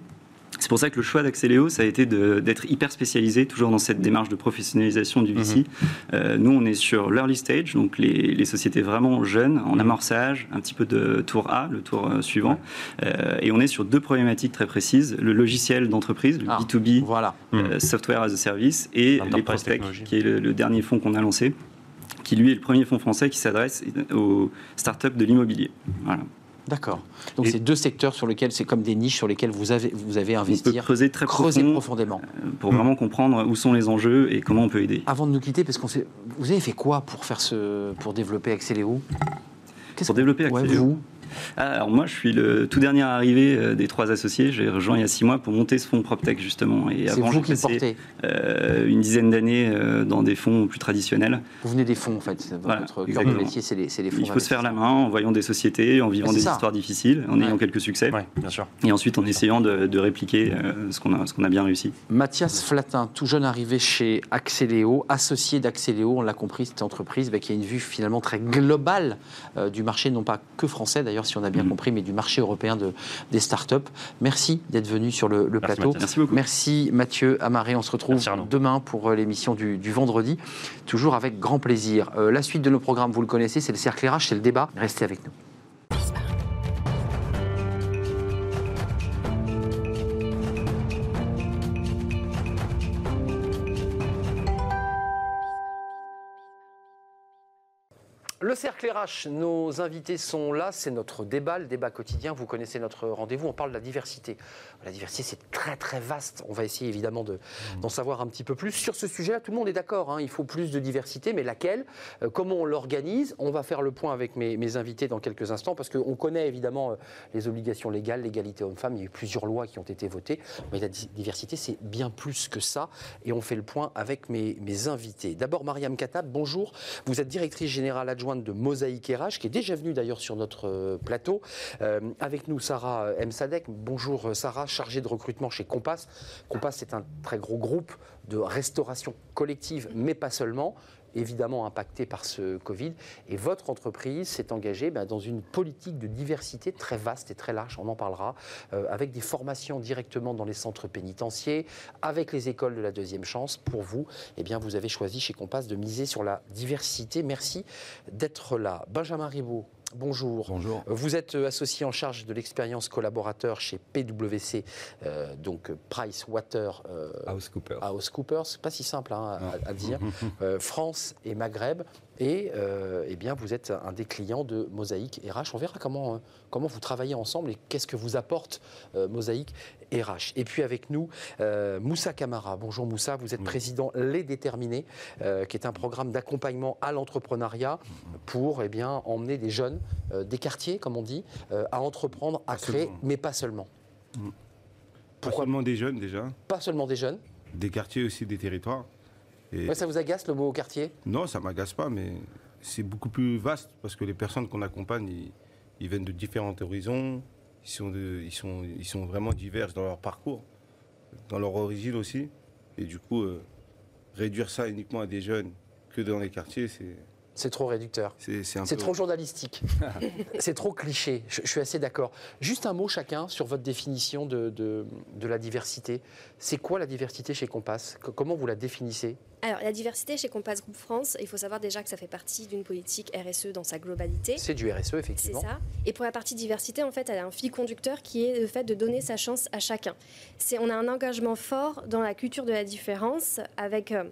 C'est pour ça que le choix d'Axeléo, ça a été d'être hyper spécialisé, toujours dans cette démarche de professionnalisation du VC. Euh, nous, on est sur l'early stage, donc les, les, sociétés vraiment jeunes, en amorçage, un petit peu de tour A, le tour euh, suivant. Euh, et on est sur deux problématiques très précises le logiciel d'entreprise, le B2B, ah. Software as a Service, et les prospects, qui est le, le dernier fonds qu'on a lancé qui lui est le premier fonds français qui s'adresse aux startups de l'immobilier. Voilà. D'accord. Donc c'est deux secteurs sur lesquels c'est comme des niches sur lesquelles vous avez vous avez investi. On peut creuser très profondément euh, pour vraiment comprendre où sont les enjeux et comment on peut aider. Avant de nous quitter, parce qu'on vous avez fait quoi pour faire ce pour développer Accéléo Pour développer Accéléo. Ah, alors moi, je suis le tout dernier arrivé euh, des trois associés. J'ai rejoint il y a six mois pour monter ce fonds PropTech justement. Et avant, j'ai passé euh, une dizaine d'années euh, dans des fonds plus traditionnels. Vous venez des fonds en fait. Votre cœur de métier, c'est les, les, fonds. Il faut se faire la main en voyant des sociétés, en vivant des histoires difficiles, en ayant quelques succès. bien sûr. Et ensuite en essayant de, répliquer ce qu'on a, ce qu'on a bien réussi. Mathias Flatin, tout jeune arrivé chez Axeléo, associé d'Axeléo, on l'a compris, cette entreprise bah, qui a une vue finalement très globale du marché, non pas que français d'ailleurs si on a bien mm. compris, mais du marché européen de, des startups. Merci d'être venu sur le, plateau. Merci beaucoup. Merci Mathieu Amaré. On se retrouve demain pour euh, l'émission du, vendredi, toujours avec grand plaisir. Euh, la suite de nos programmes, vous le connaissez, c'est le cercle RH, c'est le débat. Restez avec nous. Le cercle RH, nos invités sont là, c'est notre débat, le débat quotidien. Vous connaissez notre rendez-vous, on parle de la diversité. La diversité, c'est très très vaste. On va essayer évidemment d'en savoir un petit peu plus. Sur ce sujet-là, tout le monde est d'accord. Hein. Il faut plus de diversité, mais laquelle? Euh, Comment on l'organise? On va faire le point avec mes, invités dans quelques instants, parce qu'on connaît évidemment euh, les obligations légales, l'égalité homme-femme. Il y a eu plusieurs lois qui ont été votées, mais la diversité, c'est bien plus que ça. Et on fait le point avec mes, mes invités. D'abord, Mariam Katab, bonjour. Vous êtes directrice générale adjointe de Mosaïque RH, qui est déjà venue d'ailleurs sur notre euh, plateau. Euh, avec nous, Sarah euh, M. Sadek. Bonjour Sarah, chargée de recrutement chez Compass. Compass, c'est un très gros groupe de restauration collective, mais pas seulement évidemment impacté par ce Covid. Et votre entreprise s'est engagée ben, dans une politique de diversité très vaste et très large, on en parlera, euh, avec des formations directement dans les centres pénitentiaires, avec les écoles de la deuxième chance. Pour vous, eh bien, vous avez choisi chez Compass de miser sur la diversité. Merci d'être là. Benjamin Ribaud, Bonjour. Bonjour. Vous êtes euh, associé en charge de l'expérience collaborateur chez PwC, euh, donc Price Water euh, Coopers. House Coopers. pas si simple hein, à, dire. France et Maghreb. Et eh bien, vous êtes un des clients de Mosaïque RH. On verra comment, comment vous travaillez ensemble et qu'est-ce que vous apporte Mosaïque RH. Et puis avec nous, euh, Moussa Kamara. Bonjour Moussa, vous êtes président Les Déterminés, euh, qui est un programme d'accompagnement à l'entrepreneuriat pour eh bien, emmener des jeunes euh, des quartiers, comme on dit, à entreprendre, à créer, mais pas seulement. Pas seulement des jeunes déjà. Pas seulement des jeunes. Des quartiers aussi, des territoires. Et... ça vous agace le mot quartier? Non, ça m'agace pas, mais c'est beaucoup plus vaste parce que les personnes qu'on accompagne, ils, viennent de différents horizons, ils sont, ils, sont, ils sont vraiment divers dans leur parcours, dans leur origine aussi. Et du coup, euh, réduire ça uniquement à des jeunes que dans les quartiers, c'est c'est trop réducteur. C'est trop journalistique. c'est trop cliché. Je, suis assez d'accord. Juste un mot chacun sur votre définition de, de, la diversité. C'est quoi la diversité chez Compass? Comment vous la définissez? Alors, la diversité chez Compass Group France, il faut savoir déjà que ça fait partie d'une politique RSE dans sa globalité. C'est du RSE, effectivement. C'est ça. Et pour la partie diversité, en fait, elle a un fil conducteur qui est le fait de donner sa chance à chacun. On a un engagement fort dans la culture de la différence avec... Euh,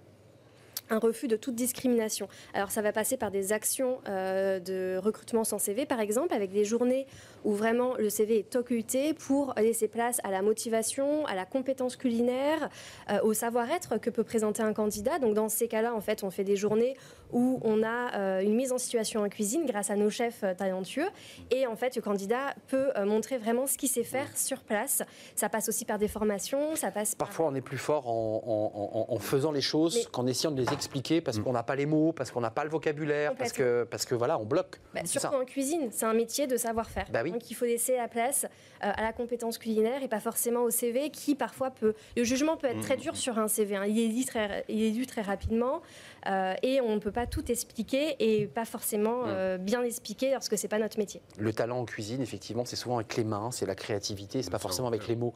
un refus de toute discrimination. Alors ça va passer par des actions euh, de recrutement sans CV, par exemple, avec des journées où vraiment le CV est occulté pour laisser place à la motivation, à la compétence culinaire, euh, au savoir-être que peut présenter un candidat. Donc dans ces cas-là, en fait, on fait des journées où on a euh, une mise en situation en cuisine grâce à nos chefs talentueux. Et en fait, le candidat peut montrer vraiment ce qu'il sait faire sur place. Ça passe aussi par des formations, ça passe Parfois, on est plus fort en, faisant les choses qu'en essayant de les expliquer parce mm. qu'on n'a pas les mots, parce qu'on n'a pas le vocabulaire, parce que, parce que voilà, on bloque. Bah, surtout en cuisine, c'est un métier de savoir-faire. Bah Donc il faut laisser la place euh, à la compétence culinaire et pas forcément au CV qui parfois peut. Le jugement peut être très mm. dur sur un CV. Hein. Il, est dit très, il est très rapidement euh, et on ne peut pas tout expliquer et pas forcément mm. euh, bien expliquer lorsque c'est pas notre métier. Le talent en cuisine, effectivement, c'est souvent avec les mains, c'est la créativité, c'est pas forcément avec les mots.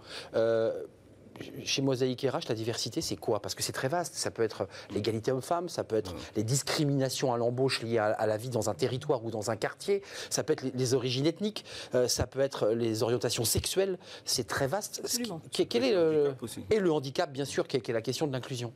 Chez Mosaïque RH, la diversité, c'est quoi? Parce que c'est très vaste. Ça peut être l'égalité homme-femme, ça peut être les discriminations à l'embauche liées à, à la vie dans un territoire ou dans un quartier, ça peut être les, les origines ethniques, euh, ça peut être les orientations sexuelles. C'est très vaste. Absolument. qui- quel est le, et le handicap, bien sûr, qui est, qui est la question de l'inclusion.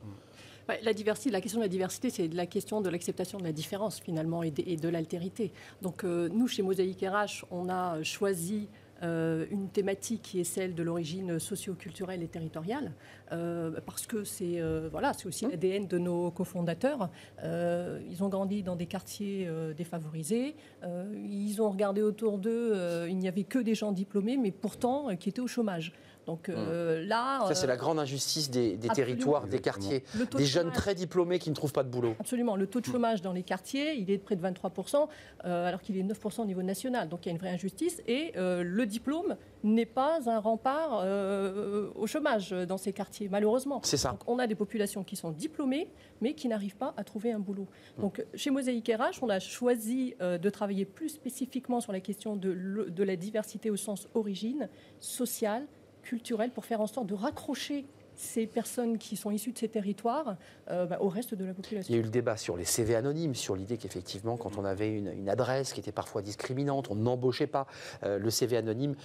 Ouais, la, diversité, la question de la diversité, c'est la question de l'acceptation de la différence finalement et de, et de l'altérité. Donc euh, nous, chez Mosaïque RH, on a choisi euh, une thématique qui est celle de l'origine socio-culturelle et territoriale, euh, parce que c'est euh, voilà, c'est aussi l'ADN de nos cofondateurs. Ils ont grandi dans des quartiers défavorisés, ils ont regardé autour d'eux, il n'y avait que des gens diplômés, mais pourtant qui étaient au chômage. Donc euh, là, Ça, c'est euh, la grande injustice des, territoires, des quartiers. de Des jeunes chômage- très diplômés qui ne trouvent pas de boulot. Absolument. Le taux de chômage dans les quartiers, il est de près de 23%, euh, alors qu'il est 9% au niveau national. Donc il y a une vraie injustice. Et euh, le diplôme n'est pas un rempart euh, au chômage dans ces quartiers, malheureusement. C'est ça. Donc on a des populations qui sont diplômées, mais qui n'arrivent pas à trouver un boulot. Mmh. Donc chez Mosaïque RH, on a choisi euh, de travailler plus spécifiquement sur la question de la diversité au sens origine, sociale, culturelle, pour faire en sorte de raccrocher ces personnes qui sont issues de ces territoires euh, bah, au reste de la population. Il y a eu le débat sur les CV anonymes, sur l'idée qu'effectivement, quand on avait une, adresse qui était parfois discriminante, on n'embauchait pas. Euh, le CV anonyme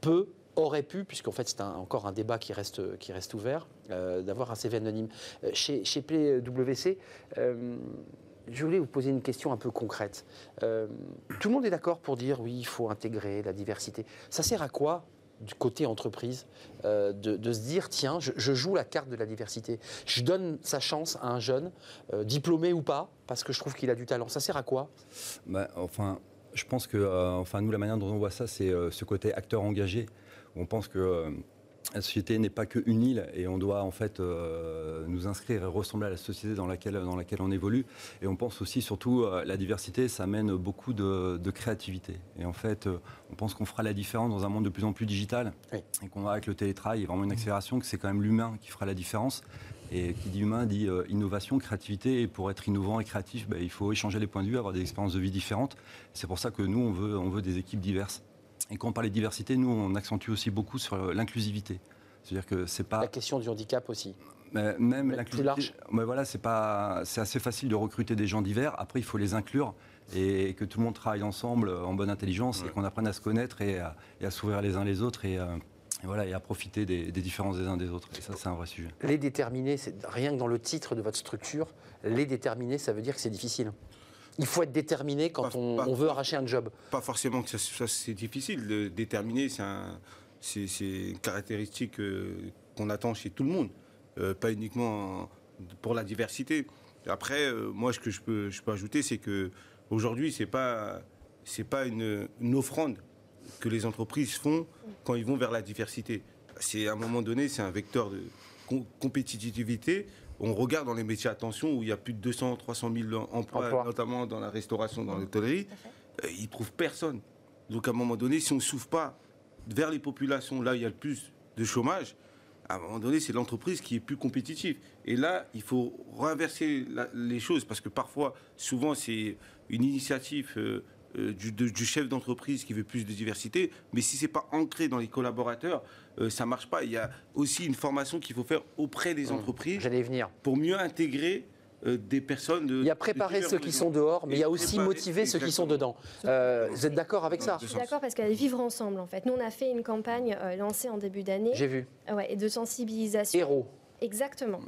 peut, aurait pu, puisqu'en fait c'est encore un débat qui reste, ouvert, euh, d'avoir un CV anonyme. Chez, PWC, je voulais vous poser une question un peu concrète. Tout le monde est d'accord pour dire oui, il faut intégrer la diversité. Ça sert à quoi du côté entreprise euh, de, se dire tiens, je, joue la carte de la diversité. Je donne sa chance à un jeune, euh, diplômé ou pas, parce que je trouve qu'il a du talent. Ça sert à quoi? Bah, enfin, je pense que, euh, nous, la manière dont on voit ça, c'est ce côté acteur engagé. On pense que la société n'est pas qu'une île et on doit en fait euh, nous inscrire et ressembler à la société dans laquelle, dans laquelle on évolue. Et on pense aussi, surtout, euh, la diversité, ça amène beaucoup de, de créativité. Et en fait, euh, on pense qu'on fera la différence dans un monde de plus en plus digital Oui. et qu'on aura avec le télétravail, il y a vraiment une accélération, que c'est quand même l'humain qui fera la différence. Et qui dit humain dit euh, innovation, créativité. Et pour être innovant et créatif, ben, il faut échanger les points de vue, avoir des expériences de vie différentes. C'est pour ça que nous, on veut, on veut des équipes diverses. Et quand on parle de diversité, nous, on accentue aussi beaucoup sur euh, l'inclusivité. C'est-à-dire que c'est pas La question du handicap aussi. mais même plus large. l'inclusivité. Mais voilà, c'est pas, c'est assez facile de recruter des gens divers. Après, il faut les inclure et que tout le monde travaille ensemble euh, en bonne intelligence et qu'on apprenne à se connaître et à, et à s'ouvrir les uns les autres et, euh, et voilà et à profiter des, des différences des uns des autres. Et ça, c'est un vrai sujet. Les déterminés, c'est rien que dans le titre de votre structure, les déterminés, ça veut dire que c'est difficile. Il faut être déterminé quand Pas- on, pas- on veut arracher un job. Pas forcément que ça, ça, c'est difficile de déterminer, c'est un- c'est c'est une caractéristique euh, qu'on attend chez tout le monde, euh, pas uniquement pour la diversité. Après, euh, moi, ce que je peux, je peux ajouter, c'est que aujourd'hui, c'est pas, c'est pas une, une offrande que les entreprises font quand ils vont vers la diversité. C'est à un moment donné, c'est un vecteur de com- compétitivité. On regarde dans les métiers à tension où il y a plus de 200, 300 000 emplois, notamment dans la restauration, dans l'hôtellerie. Euh, ils trouvent personne. Donc à un moment donné, si on ne s'ouvre pas vers les populations, là où il y a le plus de chômage, à un moment donné, c'est l'entreprise qui est plus compétitive. Et là, il faut renverser la- les choses parce que parfois, souvent, c'est une initiative euh, euh, du, de- du chef d'entreprise qui veut plus de diversité. Mais si c'est pas ancré dans les collaborateurs, euh, ça marche pas. Il y a aussi une formation qu'il faut faire auprès des entreprises J'allais venir. pour mieux intégrer euh, des personnes. De, Il y a préparer ceux qui sont dehors, mais il y a aussi motiver ceux qui sont dedans. Euh, vous êtes d'accord avec ça Je suis d'accord parce qu'elle vivre ensemble en fait. Nous on a fait une campagne euh, lancée en début d'année J'ai vu. ouais, et de sensibilisation. Héros. Exactement.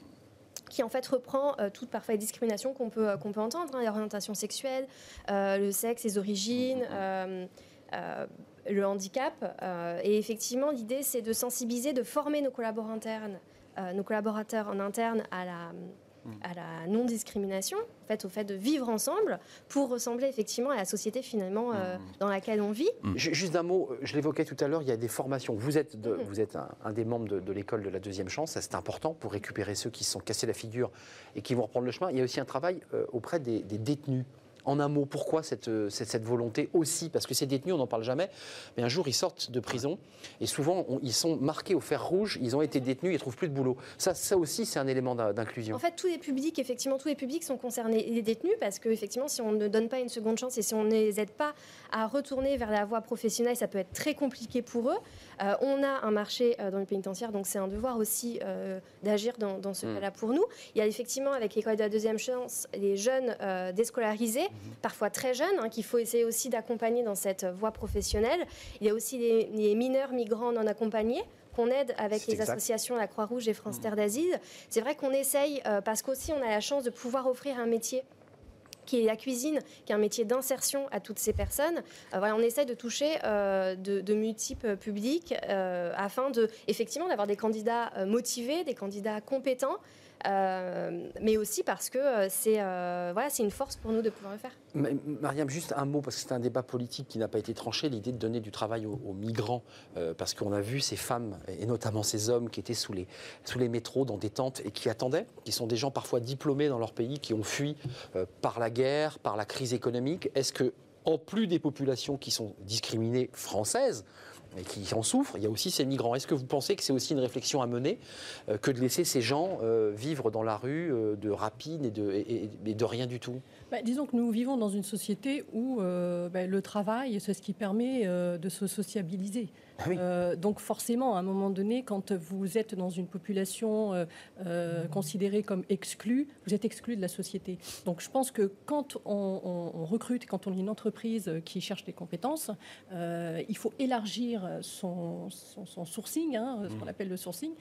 Qui en fait reprend euh, toutes parfois les discriminations qu'on peut, euh, qu'on peut entendre, hein, l'orientation sexuelle, euh, le sexe, les origines, euh, euh, le handicap. euh, et effectivement, l'idée c'est de sensibiliser, de former nos collaborateurs, euh, nos collaborateurs en interne à la à la non-discrimination, en fait, au fait de vivre ensemble pour ressembler effectivement à la société finalement euh, dans laquelle on vit. Ju- Juste un mot, je l'évoquais tout à l'heure, il y a des formations. Vous êtes, de- Mhm. vous êtes un, un des membres de, de l'école de la deuxième chance, c'est important pour récupérer ceux qui se sont cassés la figure et qui vont reprendre le chemin. Il y a aussi un travail euh, auprès des, des détenus. En un mot, pourquoi cette, euh, cette, cette volonté aussi Parce que ces détenus, on n'en parle jamais, mais un jour ils sortent de prison et souvent on- ils sont marqués au fer rouge, ils ont été détenus, ils ne trouvent plus de boulot. Ça, ça aussi, c'est un élément d'in- d'inclusion. En fait, tous les publics, effectivement, tous les publics sont concernés. Les détenus, parce que effectivement, si on ne donne pas une seconde chance et si on ne les aide pas à retourner vers la voie professionnelle, ça peut être très compliqué pour eux. Euh, on a un marché euh, dans le pénitentiaire, donc c'est un devoir aussi euh, d'agir dans, dans ce Mm. cas-là pour nous. Il y a effectivement, avec l'école de la deuxième chance, les jeunes déscolarisés, parfois très jeunes, hein, qu'il faut essayer aussi d'accompagner dans cette voie professionnelle. Il y a aussi les, les mineurs migrants non accompagnés qu'on aide avec les exact. associations La Croix-Rouge et France Terre d'Asile. C'est vrai qu'on essaye, euh, parce qu'aussi on a la chance de pouvoir offrir un métier qui est la cuisine, qui est un métier d'insertion à toutes ces personnes. Euh, voilà, on essaie de toucher euh, de, de multiples publics afin de, effectivement, d'avoir des candidats motivés, des candidats compétents, euh, mais aussi parce que euh, c'est euh, voilà, une force pour nous de pouvoir le faire. Ma- Mariam, juste un mot, parce que c'est un débat politique qui n'a pas été tranché, l'idée de donner du travail aux, migrants, parce qu'on a vu ces femmes, et notamment ces hommes qui étaient sous les, sous les métros, dans des tentes, et qui attendaient, qui sont des gens parfois diplômés dans leur pays, qui ont fui par la guerre, par la crise économique. Est-ce que, en plus des populations qui sont discriminées françaises, et qui en souffrent, il y a aussi ces migrants. Est-ce que vous pensez que c'est aussi une réflexion à mener euh, que de laisser ces gens euh, vivre dans la rue euh, de rapines et de, rien du tout? Bah, disons que nous vivons dans une société où bah, le travail, c'est ce qui permet de se sociabiliser. Ah oui. Euh, donc forcément, à un moment donné, quand vous êtes dans une population euh, euh, considérée comme exclue, vous êtes exclu de la société. Donc je pense que quand on, on- on recrute, quand on est une entreprise qui cherche des compétences, il faut élargir son, son- son sourcing, hein, ce qu'on appelle le sourcing,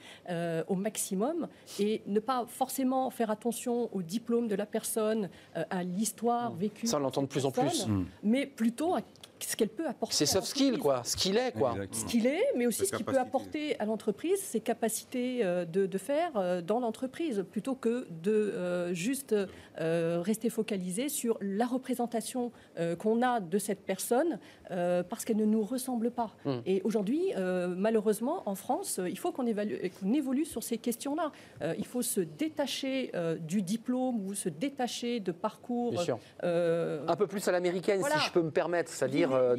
au maximum et ne pas forcément faire attention au diplôme de la personne, à l'histoire vécue. Ça, on l'entend de plus en plus. personne, Mais plutôt à ce qu'elle peut apporter. C'est soft skill, quoi. Ce qu'il est, quoi. Ce qu'il est, mais aussi ce qu'il peut apporter à l'entreprise, ses capacités euh, de, de faire euh, dans l'entreprise, plutôt que de euh, juste euh, rester focalisé sur la représentation euh, qu'on a de cette personne euh, parce qu'elle ne nous ressemble pas. Mm. Et aujourd'hui, euh, malheureusement, en France, il faut qu'on évolue sur ces questions-là. Euh, il faut se détacher euh, du diplôme ou se détacher de parcours Bien sûr. euh, Un peu plus à l'américaine, Voilà. si je peux me permettre. C'est-à-dire, euh,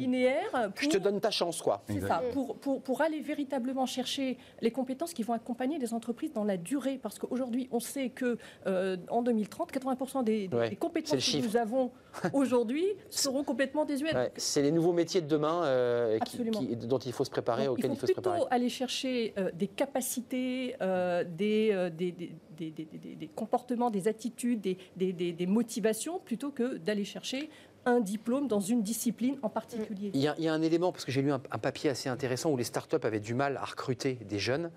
je te donne ta chance, quoi. C'est ça, pour, pour, pour aller véritablement chercher les compétences qui vont accompagner les entreprises dans la durée. Parce qu'aujourd'hui, on sait que euh, en 2030, 80% des, des Ouais, c'est compétences que nous avons aujourd'hui seront complètement désuètes. Ouais, c'est les nouveaux métiers de demain euh, qui- Absolument. qui- dont il faut se préparer, Donc, auxquels il il faut se plutôt préparer. aller chercher euh, des capacités, euh, des, euh, des, des- des- des- des- des comportements, des attitudes, des, des- des- des motivations, plutôt que d'aller chercher un diplôme dans une discipline en particulier. Il y, a, il y a un élément, parce que j'ai lu un, un papier assez intéressant où les startups avaient du mal à recruter des jeunes,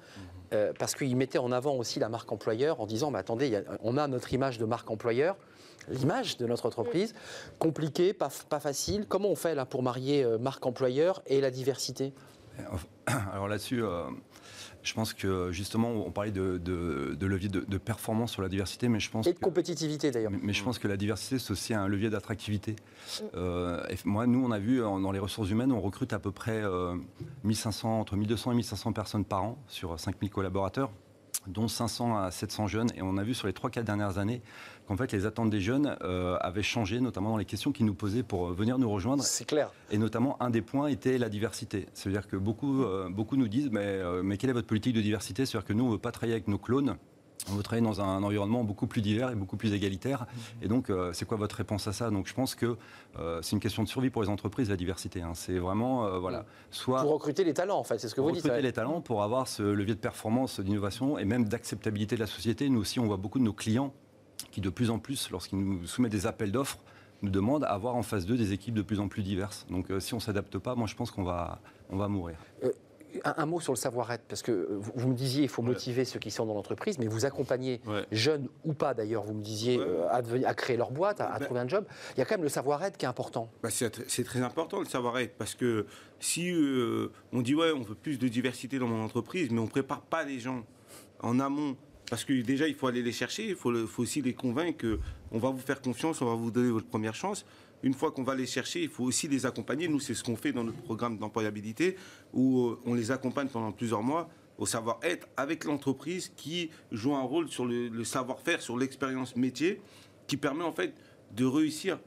euh, parce qu'ils mettaient en avant aussi la marque employeur en disant, mais attendez, a- on a notre image de marque employeur, l'image de notre entreprise, compliquée, pas facile. Comment on fait là pour marier euh, marque employeur et la diversité? Alors là-dessus, euh, je pense que justement, on parlait de, de, de levier de, de performance sur la diversité, mais je pense Et de que- compétitivité d'ailleurs. mais- Mais je pense que la diversité, c'est aussi un levier d'attractivité. Euh, moi, nous, on a vu euh, dans les ressources humaines, on recrute à peu près euh, 1500, entre 1200 et 1500 personnes par an sur 5000 collaborateurs dont 500 à 700 jeunes. Et on a vu sur les 3-4 dernières années qu'en fait, les attentes des jeunes euh, avaient changé, notamment dans les questions qu'ils nous posaient pour euh, venir nous rejoindre. C'est clair. Et notamment, un des points était la diversité. C'est-à-dire que beaucoup, euh, beaucoup nous disent mais, euh, mais quelle est votre politique de diversité? C'est-à-dire que nous, on ne veut pas travailler avec nos clones. On veut travailler dans un environnement beaucoup plus divers et beaucoup plus égalitaire. Et donc, euh, c'est quoi votre réponse à ça? Donc, je pense que euh, c'est une question de survie pour les entreprises, la diversité. hein. C'est vraiment, euh, voilà, soit Pour recruter les talents, en fait, c'est ce que vous dites. recruter les talents pour avoir ce levier de performance, d'innovation et même d'acceptabilité de la société. Nous aussi, on voit beaucoup de nos clients qui, de plus en plus, lorsqu'ils nous soumettent des appels d'offres, nous demandent à avoir en face d'eux des équipes de plus en plus diverses. Donc, si on ne s'adapte pas, moi, je pense qu'on va, on va mourir. Un, un mot sur le savoir-être, parce que euh, vous, vous me disiez il faut motiver ceux qui sont dans l'entreprise, mais vous accompagnez, Ouais. jeunes ou pas d'ailleurs, vous me disiez, Ouais. euh, à, créer leur boîte, à, à Ben- trouver un job. Il y a quand même le savoir-être qui est important. Bah, c'est tr- c'est très important le savoir-être parce que si euh, on dit ouais on veut plus de diversité dans mon entreprise mais on prépare pas les gens en amont parce que déjà il faut aller les chercher il faut, le- faut aussi les convaincre que on va vous faire confiance on va vous donner votre première chance une fois qu'on va les chercher il faut aussi les accompagner nous c'est ce qu'on fait dans notre programme d'employabilité où euh, on les accompagne pendant plusieurs mois au savoir-être avec l'entreprise qui joue un rôle sur le, le savoir-faire sur l'expérience métier qui permet en fait de réussir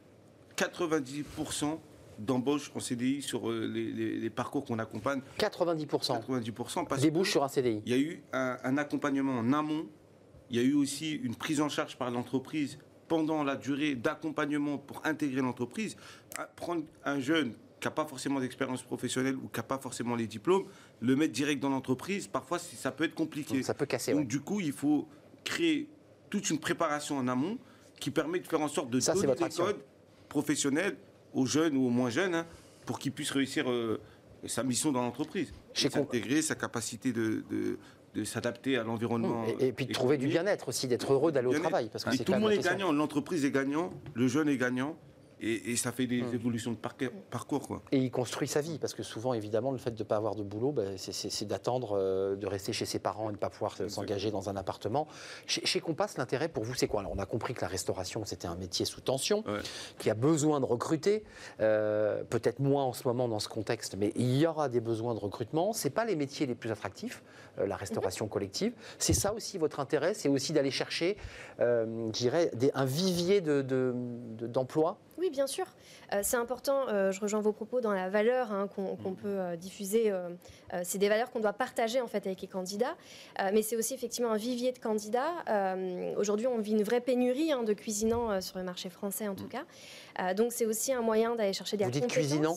90% d'embauches en CDI sur euh, les, les- les parcours qu'on accompagne. 90%. 90% parce Débouche sur un CDI. Il y a eu un, un accompagnement en amont. Il y a eu aussi une prise en charge par l'entreprise pendant la durée d'accompagnement pour intégrer l'entreprise. À- Prendre un jeune qui n'a pas forcément d'expérience professionnelle ou qui n'a pas forcément les diplômes, le mettre direct dans l'entreprise, parfois ça peut être compliqué. Ça peut casser. Donc ouais. du coup, il faut créer toute une préparation en amont qui permet de faire en sorte de Ça, donner des action. codes professionnels aux jeunes ou aux moins jeunes hein, pour qu'ils puissent réussir euh, sa mission dans l'entreprise. Chez S'intégrer, sa capacité de, de- de s'adapter à l'environnement. Et, et puis de trouver du bien-être aussi, d'être heureux d'aller au travail. Parce que Et tout le monde est gagnant, l'entreprise est gagnant, le jeune est gagnant, et, et ça fait des Hum. évolutions de parcours. parcours, quoi. Et il construit sa vie, parce que souvent, évidemment, le fait de ne pas avoir de boulot, ben, c'est- d'attendre euh, de rester chez ses parents et de ne pas pouvoir s'engager dans un appartement. Chez, chez Compass, l'intérêt pour vous, c'est quoi? Alors, On a compris que la restauration, c'était un métier sous tension, Ouais. qui a besoin de recruter, euh, peut-être moins en ce moment dans ce contexte, mais il y aura des besoins de recrutement. Ce pas les métiers les plus attractifs, euh, la restauration collective. C'est ça aussi votre intérêt, c'est aussi d'aller chercher, euh, je dirais, un vivier de- de- de- d'emplois Oui, bien sûr. Euh, c'est important, euh, je rejoins vos propos dans la valeur hein, qu'on qu'on peut euh, diffuser. c'est des valeurs qu'on doit partager en fait avec les candidats. Mais c'est aussi effectivement un vivier de candidats. Aujourd'hui, on vit une vraie pénurie hein, de cuisinants sur le marché français en tout cas. Euh, donc c'est aussi un moyen d'aller chercher des Vous dites compétences. cuisinant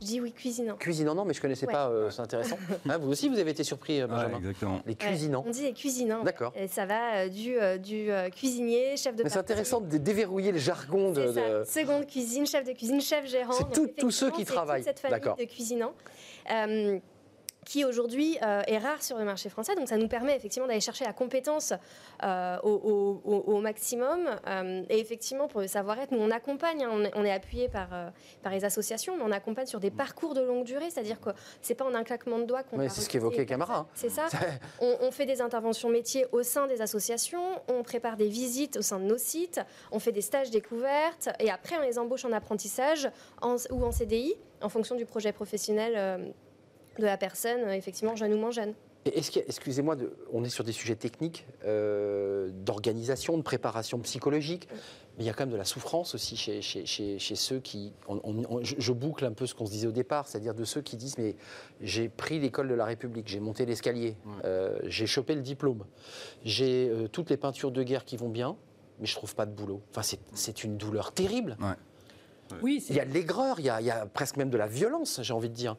Je dis oui, cuisinant. Cuisinant, non, mais je connaissais Ouais. pas, euh, c'est intéressant. Hein, vous aussi, vous avez été surpris, euh, Ouais, Benjamin exactement. Les Ouais, cuisinants. on dit les cuisinants. D'accord. Et ça va euh, du, euh, du euh, cuisinier, chef de Mais c'est intéressant de déverrouiller le jargon de. C'est ça. de- Seconde cuisine, chef de cuisine, chef gérant. C'est tous ceux qui c'est toute travaillent. cette famille D'accord. de cuisinants. euh, qui aujourd'hui euh, est rare sur le marché français. Donc ça nous permet effectivement d'aller chercher la compétence euh, au, au- au- au maximum. Euh, et effectivement, pour le savoir-être, nous on accompagne, hein, on, est, on est appuyé par, par les associations, mais on accompagne sur des parcours de longue durée. C'est-à-dire que c'est pas en un claquement de doigts qu'on Oui, c'est ce qu'évoquait Camara, hein. C'est ça. On, on fait des interventions métiers au sein des associations, on prépare des visites au sein de nos sites, on fait des stages découvertes et après on les embauche en apprentissage en- ou en CDI en fonction du projet professionnel de la personne, euh, effectivement jeune ou moins jeune. Et Est-ce que, excusez-moi, de- on est sur des sujets techniques, euh, d'organisation, de préparation psychologique, mais il y a quand même de la souffrance aussi chez, chez- chez- chez ceux qui. on- on- on- je, je boucle un peu ce qu'on se disait au départ, c'est-à-dire de ceux qui disent Mais j'ai pris l'école de la République, j'ai monté l'escalier, euh, j'ai chopé le diplôme, j'ai euh, toutes les peintures de guerre qui vont bien, mais je trouve pas de boulot. Enfin, c'est- c'est une douleur terrible. Oui, Il y a de l'aigreur, il y a, il y a presque même de la violence, j'ai envie de dire.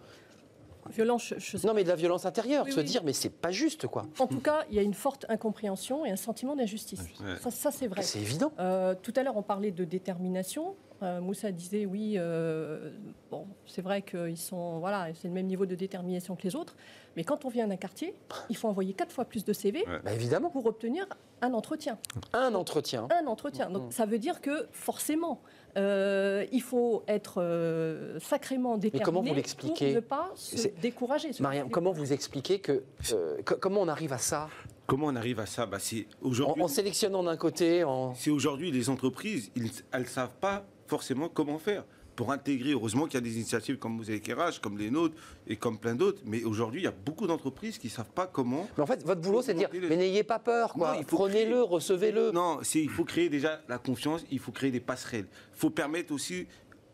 Je- je Non, mais de la violence intérieure, Oui, se oui. dire Mais c'est pas juste, quoi. En tout cas, il y a une forte incompréhension et un sentiment d'injustice. Ouais. Ça, ça, c'est vrai. C'est évident. Euh, tout à l'heure, on parlait de détermination. Euh, Moussa disait oui, euh, bon, c'est vrai qu'ils sont, voilà, c'est le même niveau de détermination que les autres. Mais quand on vient d'un quartier, il faut envoyer quatre fois plus de CV Ouais. Bah, évidemment. pour obtenir un entretien. Un entretien. Un entretien. Donc ça veut dire que forcément, euh, il faut être euh, sacrément déterminé comment vous l'expliquez pour ne pas se décourager. se Mariam, faire comment vous expliquez que. euh, co- comment on arrive à ça Comment on arrive à ça? Bah, C'est en, aujourd'hui. en sélectionnant d'un côté, en. C'est aujourd'hui les entreprises, ils- elles ne savent pas forcément comment faire pour intégrer. Heureusement qu'il y a des initiatives comme Mosaïque RH, comme les nôtres et comme plein d'autres. Mais aujourd'hui, il y a beaucoup d'entreprises qui ne savent pas comment. Mais en fait, votre boulot, c'est de dire Mais n'ayez pas peur, quoi. Prenez-le, créer- recevez-le. Non, il faut créer déjà la confiance, il faut créer des passerelles. Il faut permettre aussi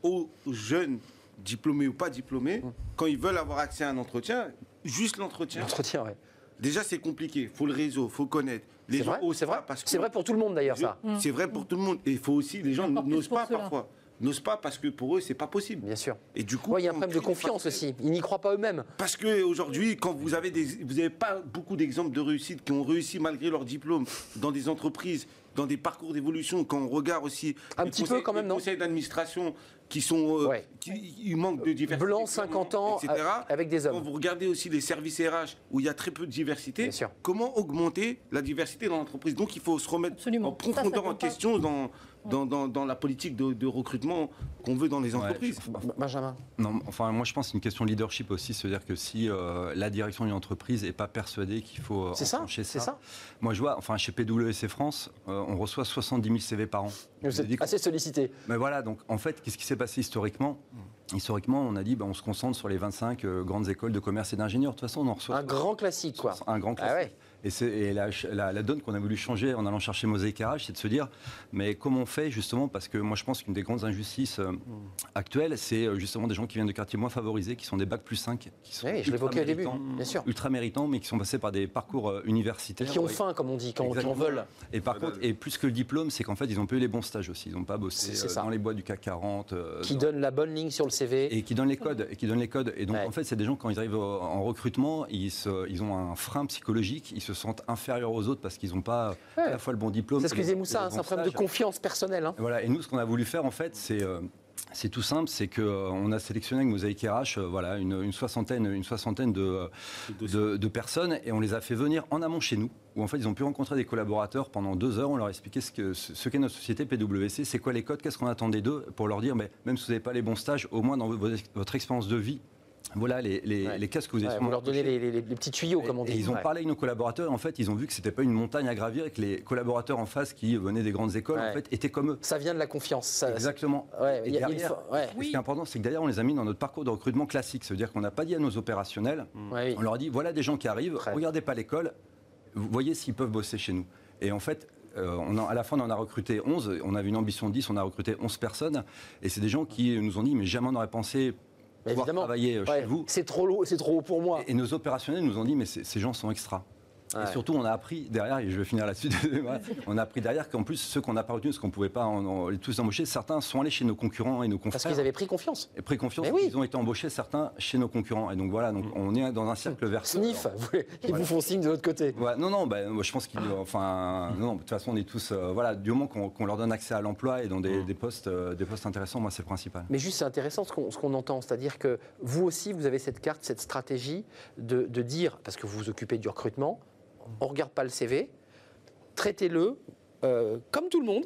aux jeunes diplômés ou pas diplômés, Hum. quand ils veulent avoir accès à un entretien, juste l'entretien. L'entretien, ouais. Déjà, c'est compliqué. Il faut le réseau, il faut connaître. Les gens vrai, osent vrai. pas parce que- C'est vrai pour tout le monde, d'ailleurs, ça. C'est vrai pour tout le monde. Et il faut aussi, les gens n'osent pas parfois. N'osent pas parce que pour eux, c'est pas possible. Bien sûr. Et du coup, Ouais, il y a un problème de confiance aussi. Ils n'y croient pas eux-mêmes. Parce que aujourd'hui, quand vous avez des, vous n'avez pas beaucoup d'exemples de réussite qui ont réussi malgré leur diplôme dans des entreprises, dans des parcours d'évolution. Quand on regarde aussi Un les petit peu conseils- quand même, les non conseils d'administration qui sont, euh, Ouais. qui, ils manquent de diversité. Blanc, 50 ans, etc. a- avec des hommes. Quand vous regardez aussi les services RH où il y a très peu de diversité, Bien sûr. comment augmenter la diversité dans l'entreprise? Donc il faut se remettre Absolument. en Ça, ça profondeur en question dans, dans, dans, dans la politique de, de recrutement qu'on veut dans les entreprises. Benjamin. Non, enfin, moi je pense que c'est une question de leadership aussi, c'est-à-dire que si euh, la direction d'une entreprise n'est pas persuadée qu'il faut euh, C'est ça, c'est ça. Moi je vois, enfin chez PwC France, euh, on reçoit 70 000 CV par an. Vous êtes assez sollicité. Mais voilà, donc en fait, qu'est-ce qui s'est passé historiquement? Historiquement, on a dit, bah, on se concentre sur les 25 euh, grandes écoles de commerce et d'ingénieurs. De toute façon, on en reçoit Un grand classique, quoi. un grand Ah classique. ouais. Et, et la, la- la donne qu'on a voulu changer en allant chercher Mosaïque RH, c'est de se dire, mais comment on fait justement Parce que moi, je pense qu'une des grandes injustices euh, actuelles, c'est euh, justement des gens qui viennent de quartiers moins favorisés, qui sont des bacs plus 5, qui sont Oui, je ultra début, méritants, bien sûr. ultra méritants, mais qui sont passés par des parcours euh, universitaires. Qui ont faim, comme on dit, quand qui en veulent. Et par contre, et plus que le diplôme, c'est qu'en fait, ils ont pas eu les bons stages aussi. Ils n'ont pas bossé euh, dans les boîtes du CAC 40. euh, Qui dans- donnent la bonne ligne sur le CV. et qui donnent les codes. Et qui donnent les codes. Et donc, Ouais. en fait, c'est des gens, quand ils arrivent en recrutement, ils, se- ils ont un frein psychologique, ils se sentent inférieurs aux autres parce qu'ils n'ont pas Ouais. à la fois le bon diplôme. C'est ce que disait Moussa, c'est un problème de confiance personnelle. hein. Et Voilà, et nous, ce qu'on a voulu faire, en fait, c'est. euh, c'est tout simple, c'est qu'on a sélectionné avec Mosaïque RH euh, voilà, une, une soixantaine, une soixantaine de, euh, de, de personnes et on les a fait venir en amont chez nous, où en fait ils ont pu rencontrer des collaborateurs pendant deux heures. On leur a expliqué ce qu'est ce, ce qu'est notre société PwC, c'est quoi les codes, qu'est-ce qu'on attendait d'eux, pour leur dire, mais même si vous n'avez pas les bons stages, au moins dans vo- votre expérience de vie, voilà les, les, Ouais. les casques que vous avez Ouais, vous leur donnez accrochés. les, les- les petits tuyaux, comme on dit. Et ils ont Ouais. parlé avec nos collaborateurs et en fait ils ont vu que c'était pas une montagne à gravir et que les collaborateurs en face qui venaient des grandes écoles Ouais. en fait étaient comme eux. Ça vient de la confiance. ça- Exactement. Ouais, Et il y a- il derrière- faut- ouais. et Ce qui est important, c'est que derrière, on les a mis dans notre parcours de recrutement classique. Ça veut dire qu'on n'a pas dit à nos opérationnels, Ouais, oui. on leur a dit voilà des gens qui arrivent, Très. regardez pas l'école, vous voyez s'ils peuvent bosser chez nous. Et en fait, euh, on a- à la fin, on en a recruté 11. On avait une ambition de 10, on a recruté 11 personnes. Et c'est des gens qui nous ont dit mais jamais on n'aurait pensé pouvoir évidemment. travailler euh, Ouais, chez vous. C'est trop c'est trop haut pour moi. Et, et nos opérationnels nous ont dit mais ces ces gens sont extra. Ouais. Et surtout, on a appris derrière, et je vais finir là-dessus, on a appris derrière qu'en plus, ceux qu'on n'a pas retenus, parce qu'on ne pouvait pas en- tous embaucher, certains sont allés chez nos concurrents et nos confrères. Parce qu'ils avaient pris confiance. Et pris confiance, oui. ils ont été embauchés certains chez nos concurrents. Et donc voilà, donc on est dans un cercle vertueux. Sniff, vous- ils vous font signe de l'autre côté. Ouais, non, non, bah, moi, je pense qu'ils. Enfin, non, non, de toute façon, on est tous. euh, voilà, du moment qu'on leur donne accès à l'emploi et dans des, des postes, euh, des postes intéressants, moi, c'est le principal. Mais juste, c'est intéressant ce qu'on ce qu'on entend, c'est-à-dire que vous aussi, vous avez cette carte, cette stratégie de, de dire, parce que vous vous occupez du recrutement, on ne regarde pas le CV, traitez-le euh, comme tout le monde,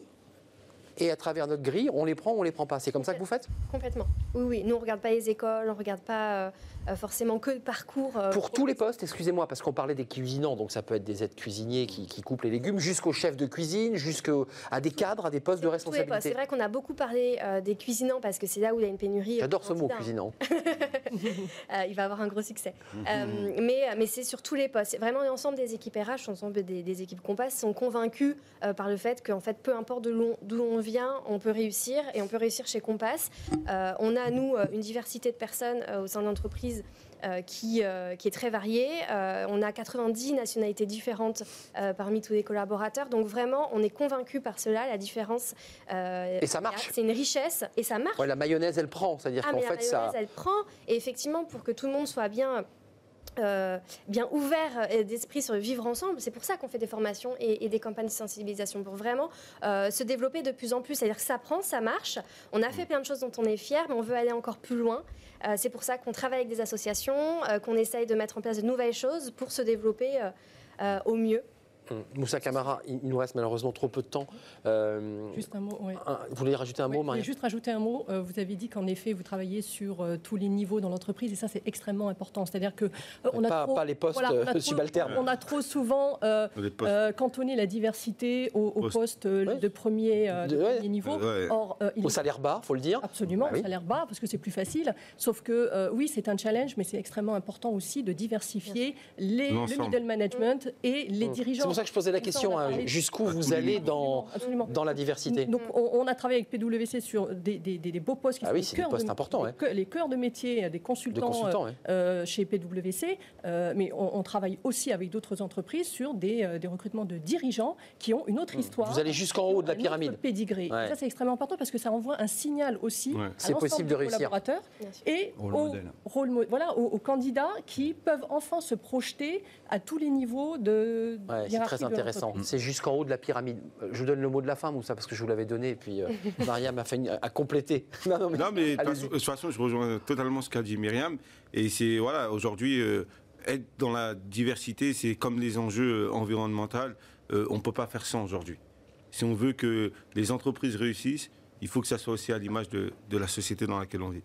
et à travers notre grille, on les prend ou on les prend pas. C'est comme ça que vous faites? Complètement. Oui, oui. Nous, on ne regarde pas les écoles, on ne regarde pas euh, forcément que le parcours. euh, Pour tous les postes, excusez-moi, parce qu'on parlait des cuisinants, donc ça peut être des aides cuisiniers qui, qui coupent les légumes, jusqu'au chef de cuisine, jusqu'à des cadres, à des postes de postes. C'est responsabilité. vrai qu'on a beaucoup parlé euh, des cuisinants parce que c'est là où il y a une pénurie. J'adore ce mot, cuisinant. Euh, il va avoir un gros succès. Euh, mais mais c'est sur tous les postes. Vraiment, l'ensemble des équipes RH, l'ensemble des, des équipes Compass sont convaincus euh, par le fait qu'en fait, peu importe de d'où on vient, on peut réussir et on peut réussir chez Compass. Euh, on a, nous, euh, une diversité de personnes euh, au sein de l'entreprise. Euh, qui, euh, qui est très variée. Euh, on a 90 nationalités différentes parmi tous les collaborateurs. Donc vraiment, on est convaincu par cela, la différence. Et ça marche. C'est une richesse et ça marche. Ouais, la mayonnaise, elle prend, c'est-à-dire Ah, qu'en mais la fait, ça. mayonnaise, elle prend. Et effectivement, pour que tout le monde soit bien. Euh, bien ouvert euh, d'esprit sur le vivre ensemble. C'est pour ça qu'on fait des formations et, et des campagnes de sensibilisation pour vraiment euh, se développer de plus en plus. C'est-à-dire que ça prend, ça marche. On a fait plein de choses dont on est fier, mais on veut aller encore plus loin. Euh, c'est pour ça qu'on travaille avec des associations, qu'on essaye de mettre en place de nouvelles choses pour se développer au mieux. Moussa Camara, il nous reste malheureusement trop peu de temps. Euh, Juste un mot, ouais. un- vous voulez rajouter un mot, Marie juste rajouter un mot. Euh, vous avez dit qu'en effet, vous travaillez sur euh, tous les niveaux dans l'entreprise et ça, c'est extrêmement important. C'est-à-dire que on a Pas- trop, pas les postes, on a trop- subalternes. On a trop souvent euh, euh, cantonné la diversité aux, aux Postes. Ouais. de premier, euh, de De- ouais. premier niveau. Ouais. Or, euh, il Au salaire bas, faut le dire. Absolument, Bah oui. ça a l'air bas parce que c'est plus facile. Sauf que euh, oui, c'est un challenge, mais c'est extrêmement important aussi de diversifier les, le middle management et les dirigeants. C'est pour ça que je posais la question hein, jusqu'où vous allez dans, Absolument. dans la diversité? Donc, on, on a travaillé avec PwC sur des, des- des- des beaux postes qui Ah sont oui, les c'est des cœurs postes de- importants, les les cœurs de métier des de consultants, consultants. ouais. euh, chez PwC, euh, mais on, on travaille aussi avec d'autres entreprises sur des, euh, des recrutements de dirigeants qui ont une autre histoire. Mmh. Vous allez jusqu'en haut de la pyramide. pédigré. Ouais. Ça, c'est extrêmement important parce que ça envoie un signal aussi Ouais. à C'est l'ensemble possible de des réussir. collaborateurs et Rôle aux, modèle. rôle voilà, aux, aux candidats qui peuvent enfin se projeter à tous les niveaux de Ouais, très de intéressant. C'est jusqu'en haut de la pyramide. Je vous donne le mot de la fin, Moussa, parce que je vous l'avais donné, et puis euh, Mariam a, fait une- a complété. Non, non, mais- Non, mais de toute façon- je rejoins totalement ce qu'a dit Myriam. Et c'est, voilà, aujourd'hui, euh, être dans la diversité, c'est comme les enjeux euh, environnementaux. euh, on ne peut pas faire ça aujourd'hui. Si on veut que les entreprises réussissent, il faut que ça soit aussi à l'image de, de la société dans laquelle on vit.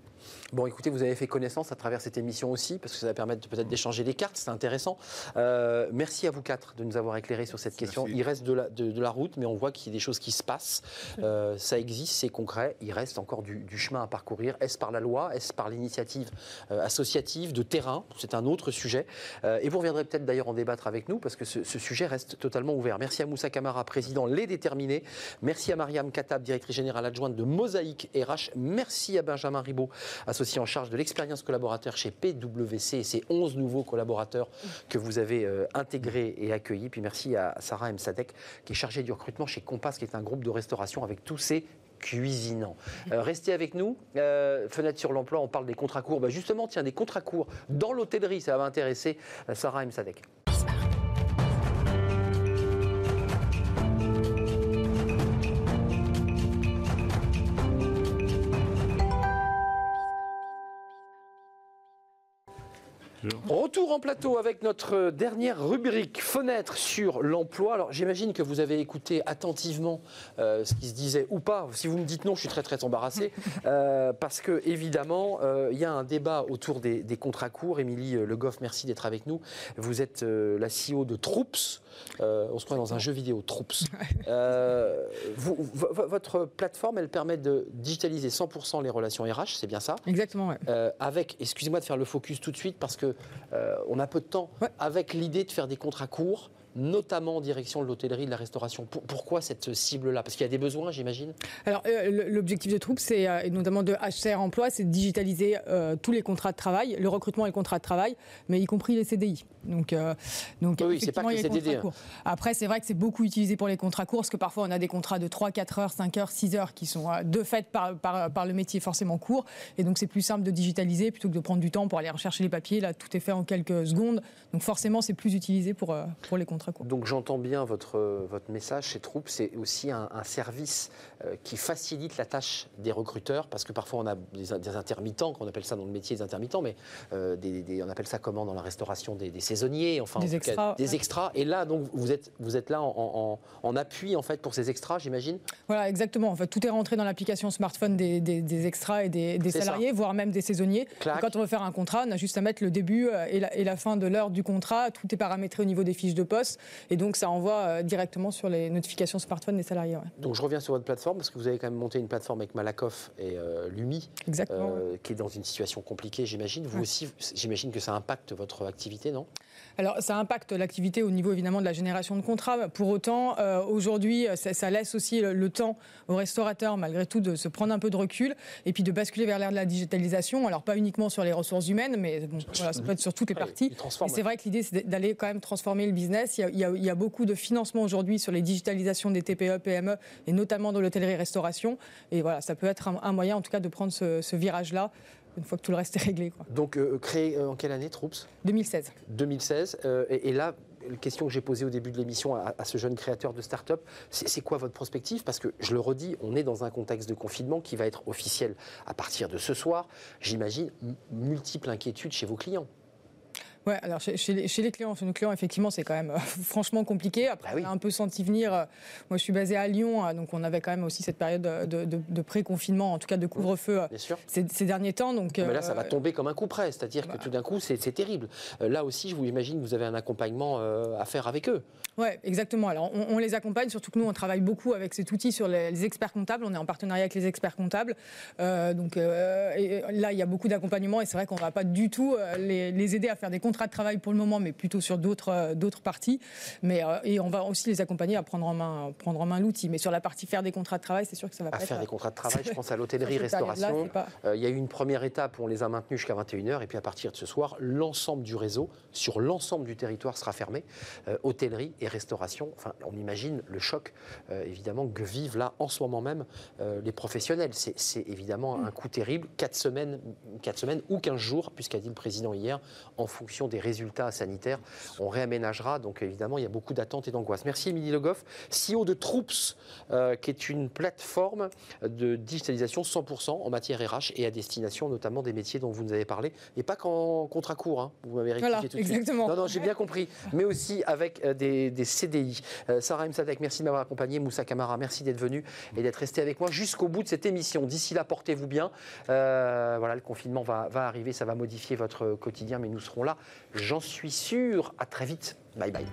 Bon, écoutez, vous avez fait connaissance à travers cette émission aussi, parce que ça va permettre peut-être d'échanger les cartes, c'est intéressant. Euh, merci à vous quatre de nous avoir éclairé sur cette question. Merci. Il reste de la, de, de la route, mais on voit qu'il y a des choses qui se passent. Euh, ça existe, c'est concret. Il reste encore du, du chemin à parcourir. Est-ce par la loi? Est-ce par l'initiative euh, associative, de terrain? C'est un autre sujet. Euh, et vous reviendrez peut-être d'ailleurs en débattre avec nous, parce que ce, ce sujet reste totalement ouvert. Merci à Moussa Kamara, président Les Déterminés. Merci à Mariam Katab, directrice générale adjointe de Mosaïque RH. Merci à Benjamin Ribaud, associé en charge de l'expérience collaborateur chez PwC et ces 11 nouveaux collaborateurs que vous avez euh, intégrés et accueillis. Puis merci à Sarah M. Sadek, qui est chargée du recrutement chez Compass, qui est un groupe de restauration avec tous ses cuisinants. Euh, restez avec nous. Euh, fenêtre sur l'emploi, on parle des contrats courts. Bah, justement, tiens, des contrats courts dans l'hôtellerie, ça va intéresser euh, Sarah M. Sadek. Retour en plateau avec notre dernière rubrique fenêtre sur l'emploi. Alors j'imagine que vous avez écouté attentivement euh, ce qui se disait ou pas. Si vous me dites non, je suis très très embarrassé euh, parce que évidemment euh, il y a un débat autour des, des contrats courts. Émilie Le Goff, merci d'être avec nous. Vous êtes la CEO de Troops. Euh, on se croit dans un jeu vidéo, Troops. Euh, vous- votre plateforme, elle permet de digitaliser 100% les relations RH, c'est bien ça? Exactement, ouais. euh, avec, excusez-moi de faire le focus tout de suite parce que on a peu de temps, Ouais. avec l'idée de faire des contrats courts, notamment en direction de l'hôtellerie, de la restauration. Pour- pourquoi cette cible-là? Parce qu'il y a des besoins, j'imagine? Alors, euh, l'objectif de Troupe, c'est, euh, et notamment de HCR Emploi, c'est de digitaliser euh, tous les contrats de travail, le recrutement et le contrat de travail, mais y compris les CDI. Donc, euh, donc Oui, c'est pas que les CDD, contrats courts. Après, c'est vrai que c'est beaucoup utilisé pour les contrats courts, parce que parfois, on a des contrats de 3, 4 heures, 5 heures, 6 heures qui sont de fait par, par, par le métier forcément courts. Et donc, c'est plus simple de digitaliser plutôt que de prendre du temps pour aller rechercher les papiers. Là, tout est fait en quelques secondes. Donc, forcément, c'est plus utilisé pour, pour les contrats Donc j'entends bien votre, votre message chez Troupe, c'est aussi un, un service euh, qui facilite la tâche des recruteurs, parce que parfois on a des, des intermittents, qu'on appelle ça dans le métier des intermittents, mais euh, des- des- on appelle ça comment dans la restauration des, saisonniers, enfin en Des cas, extras, des ouais. extras. Et là, donc vous êtes, vous êtes là en, en- en appui en fait pour ces extras, j'imagine? Voilà, exactement. En fait, tout est rentré dans l'application smartphone des, extras et des, ça. salariés, voire même des saisonniers. Quand on veut faire un contrat, on a juste à mettre le début euh, et la, et la fin de l'heure du contrat. Tout est paramétré au niveau des fiches de poste. Et donc, ça envoie euh, directement sur les notifications smartphone des salariés. ouais. Donc je reviens sur votre plateforme, parce que vous avez quand même monté une plateforme avec Malakoff et euh, Lumi, Exactement. ouais. euh, qui est dans une situation compliquée, j'imagine. Vous Ouais. aussi, j'imagine que ça impacte votre activité, non? Alors, ça impacte l'activité au niveau évidemment de la génération de contrats. Pour autant, euh, aujourd'hui, euh, ça, ça laisse aussi le, le temps aux restaurateurs, malgré tout, de se prendre un peu de recul et puis de basculer vers l'ère de la digitalisation. Alors, pas uniquement sur les ressources humaines, mais bon, voilà, ça peut être sur toutes les parties. Et c'est vrai que l'idée, c'est d'aller quand même transformer le business. Il y a, il y a- il y a beaucoup de financement aujourd'hui sur les digitalisations des TPE, PME, et notamment dans l'hôtellerie-restauration. Et voilà, ça peut être un, un moyen, en tout cas, de prendre ce, ce virage-là, une fois que tout le reste est réglé. Quoi. Donc euh, créé euh, en quelle année, Troops 2016. 2016. euh, et, et là, la question que j'ai posée au début de l'émission à, à ce jeune créateur de start-up, c'est quoi votre prospective? Parce que je le redis, on est dans un contexte de confinement qui va être officiel à partir de ce soir. J'imagine multiples inquiétudes chez vos clients. Ouais, alors chez, chez les, chez les clients, chez nos clients, effectivement, c'est quand même euh, franchement compliqué. Après, Bah oui. on a un peu senti venir. euh, moi, je suis basée à Lyon, euh, donc on avait quand même aussi cette période de, de- de- de pré-confinement, en tout cas de couvre-feu ces, ces derniers temps. Donc, Mais là, ça va tomber comme un coup près. C'est-à-dire bah. que tout d'un coup, c'est terrible. Là aussi, je vous imagine que vous avez un accompagnement à faire avec eux. Ouais, exactement. Alors, on, on les accompagne, surtout que nous, on travaille beaucoup avec cet outil sur les, les experts comptables. On est en partenariat avec les experts comptables. Euh, donc euh, et là, il y a beaucoup d'accompagnement et c'est vrai qu'on ne va pas du tout les, les aider à faire des contrats de travail pour le moment, mais plutôt sur d'autres euh, d'autres parties. Mais, euh, et on va aussi les accompagner à prendre en main, prendre en main l'outil. Mais sur la partie faire des contrats de travail, c'est sûr que ça va À pas faire être... des contrats de travail, je pense à l'hôtellerie, Sur cette période-là, restauration. c'est pas- Euh, il y a eu une première étape où on les a maintenus jusqu'à 21h, et puis à partir de ce soir, l'ensemble du réseau, sur l'ensemble du territoire, sera fermé. Euh, hôtellerie et restauration. Enfin, on imagine le choc, euh, évidemment, que vivent là, en ce moment même, euh, les professionnels. C'est évidemment un coup terrible. 4 semaines, quatre semaines ou 15 jours, puisqu'a dit le président hier, en fonction fonction des résultats sanitaires, on réaménagera. Donc évidemment, il y a beaucoup d'attentes et d'angoisse. Merci Émilie Le Goff, CEO de Troops, euh, qui est une plateforme de digitalisation 100% en matière RH et à destination notamment des métiers dont vous nous avez parlé, et pas qu'en contrat court, hein. vous m'avez rectifié Voilà, tout de suite. exactement. Non, non, j'ai bien compris, mais aussi avec euh, des, des CDI. Euh, Sarah M. Sadek, merci de m'avoir accompagné. Moussa Kamara, merci d'être venu et d'être resté avec moi jusqu'au bout de cette émission. D'ici là, portez-vous bien. Euh, voilà, le confinement va, va arriver, ça va modifier votre quotidien, mais nous serons là, J'en suis sûr. À très vite. Bye bye.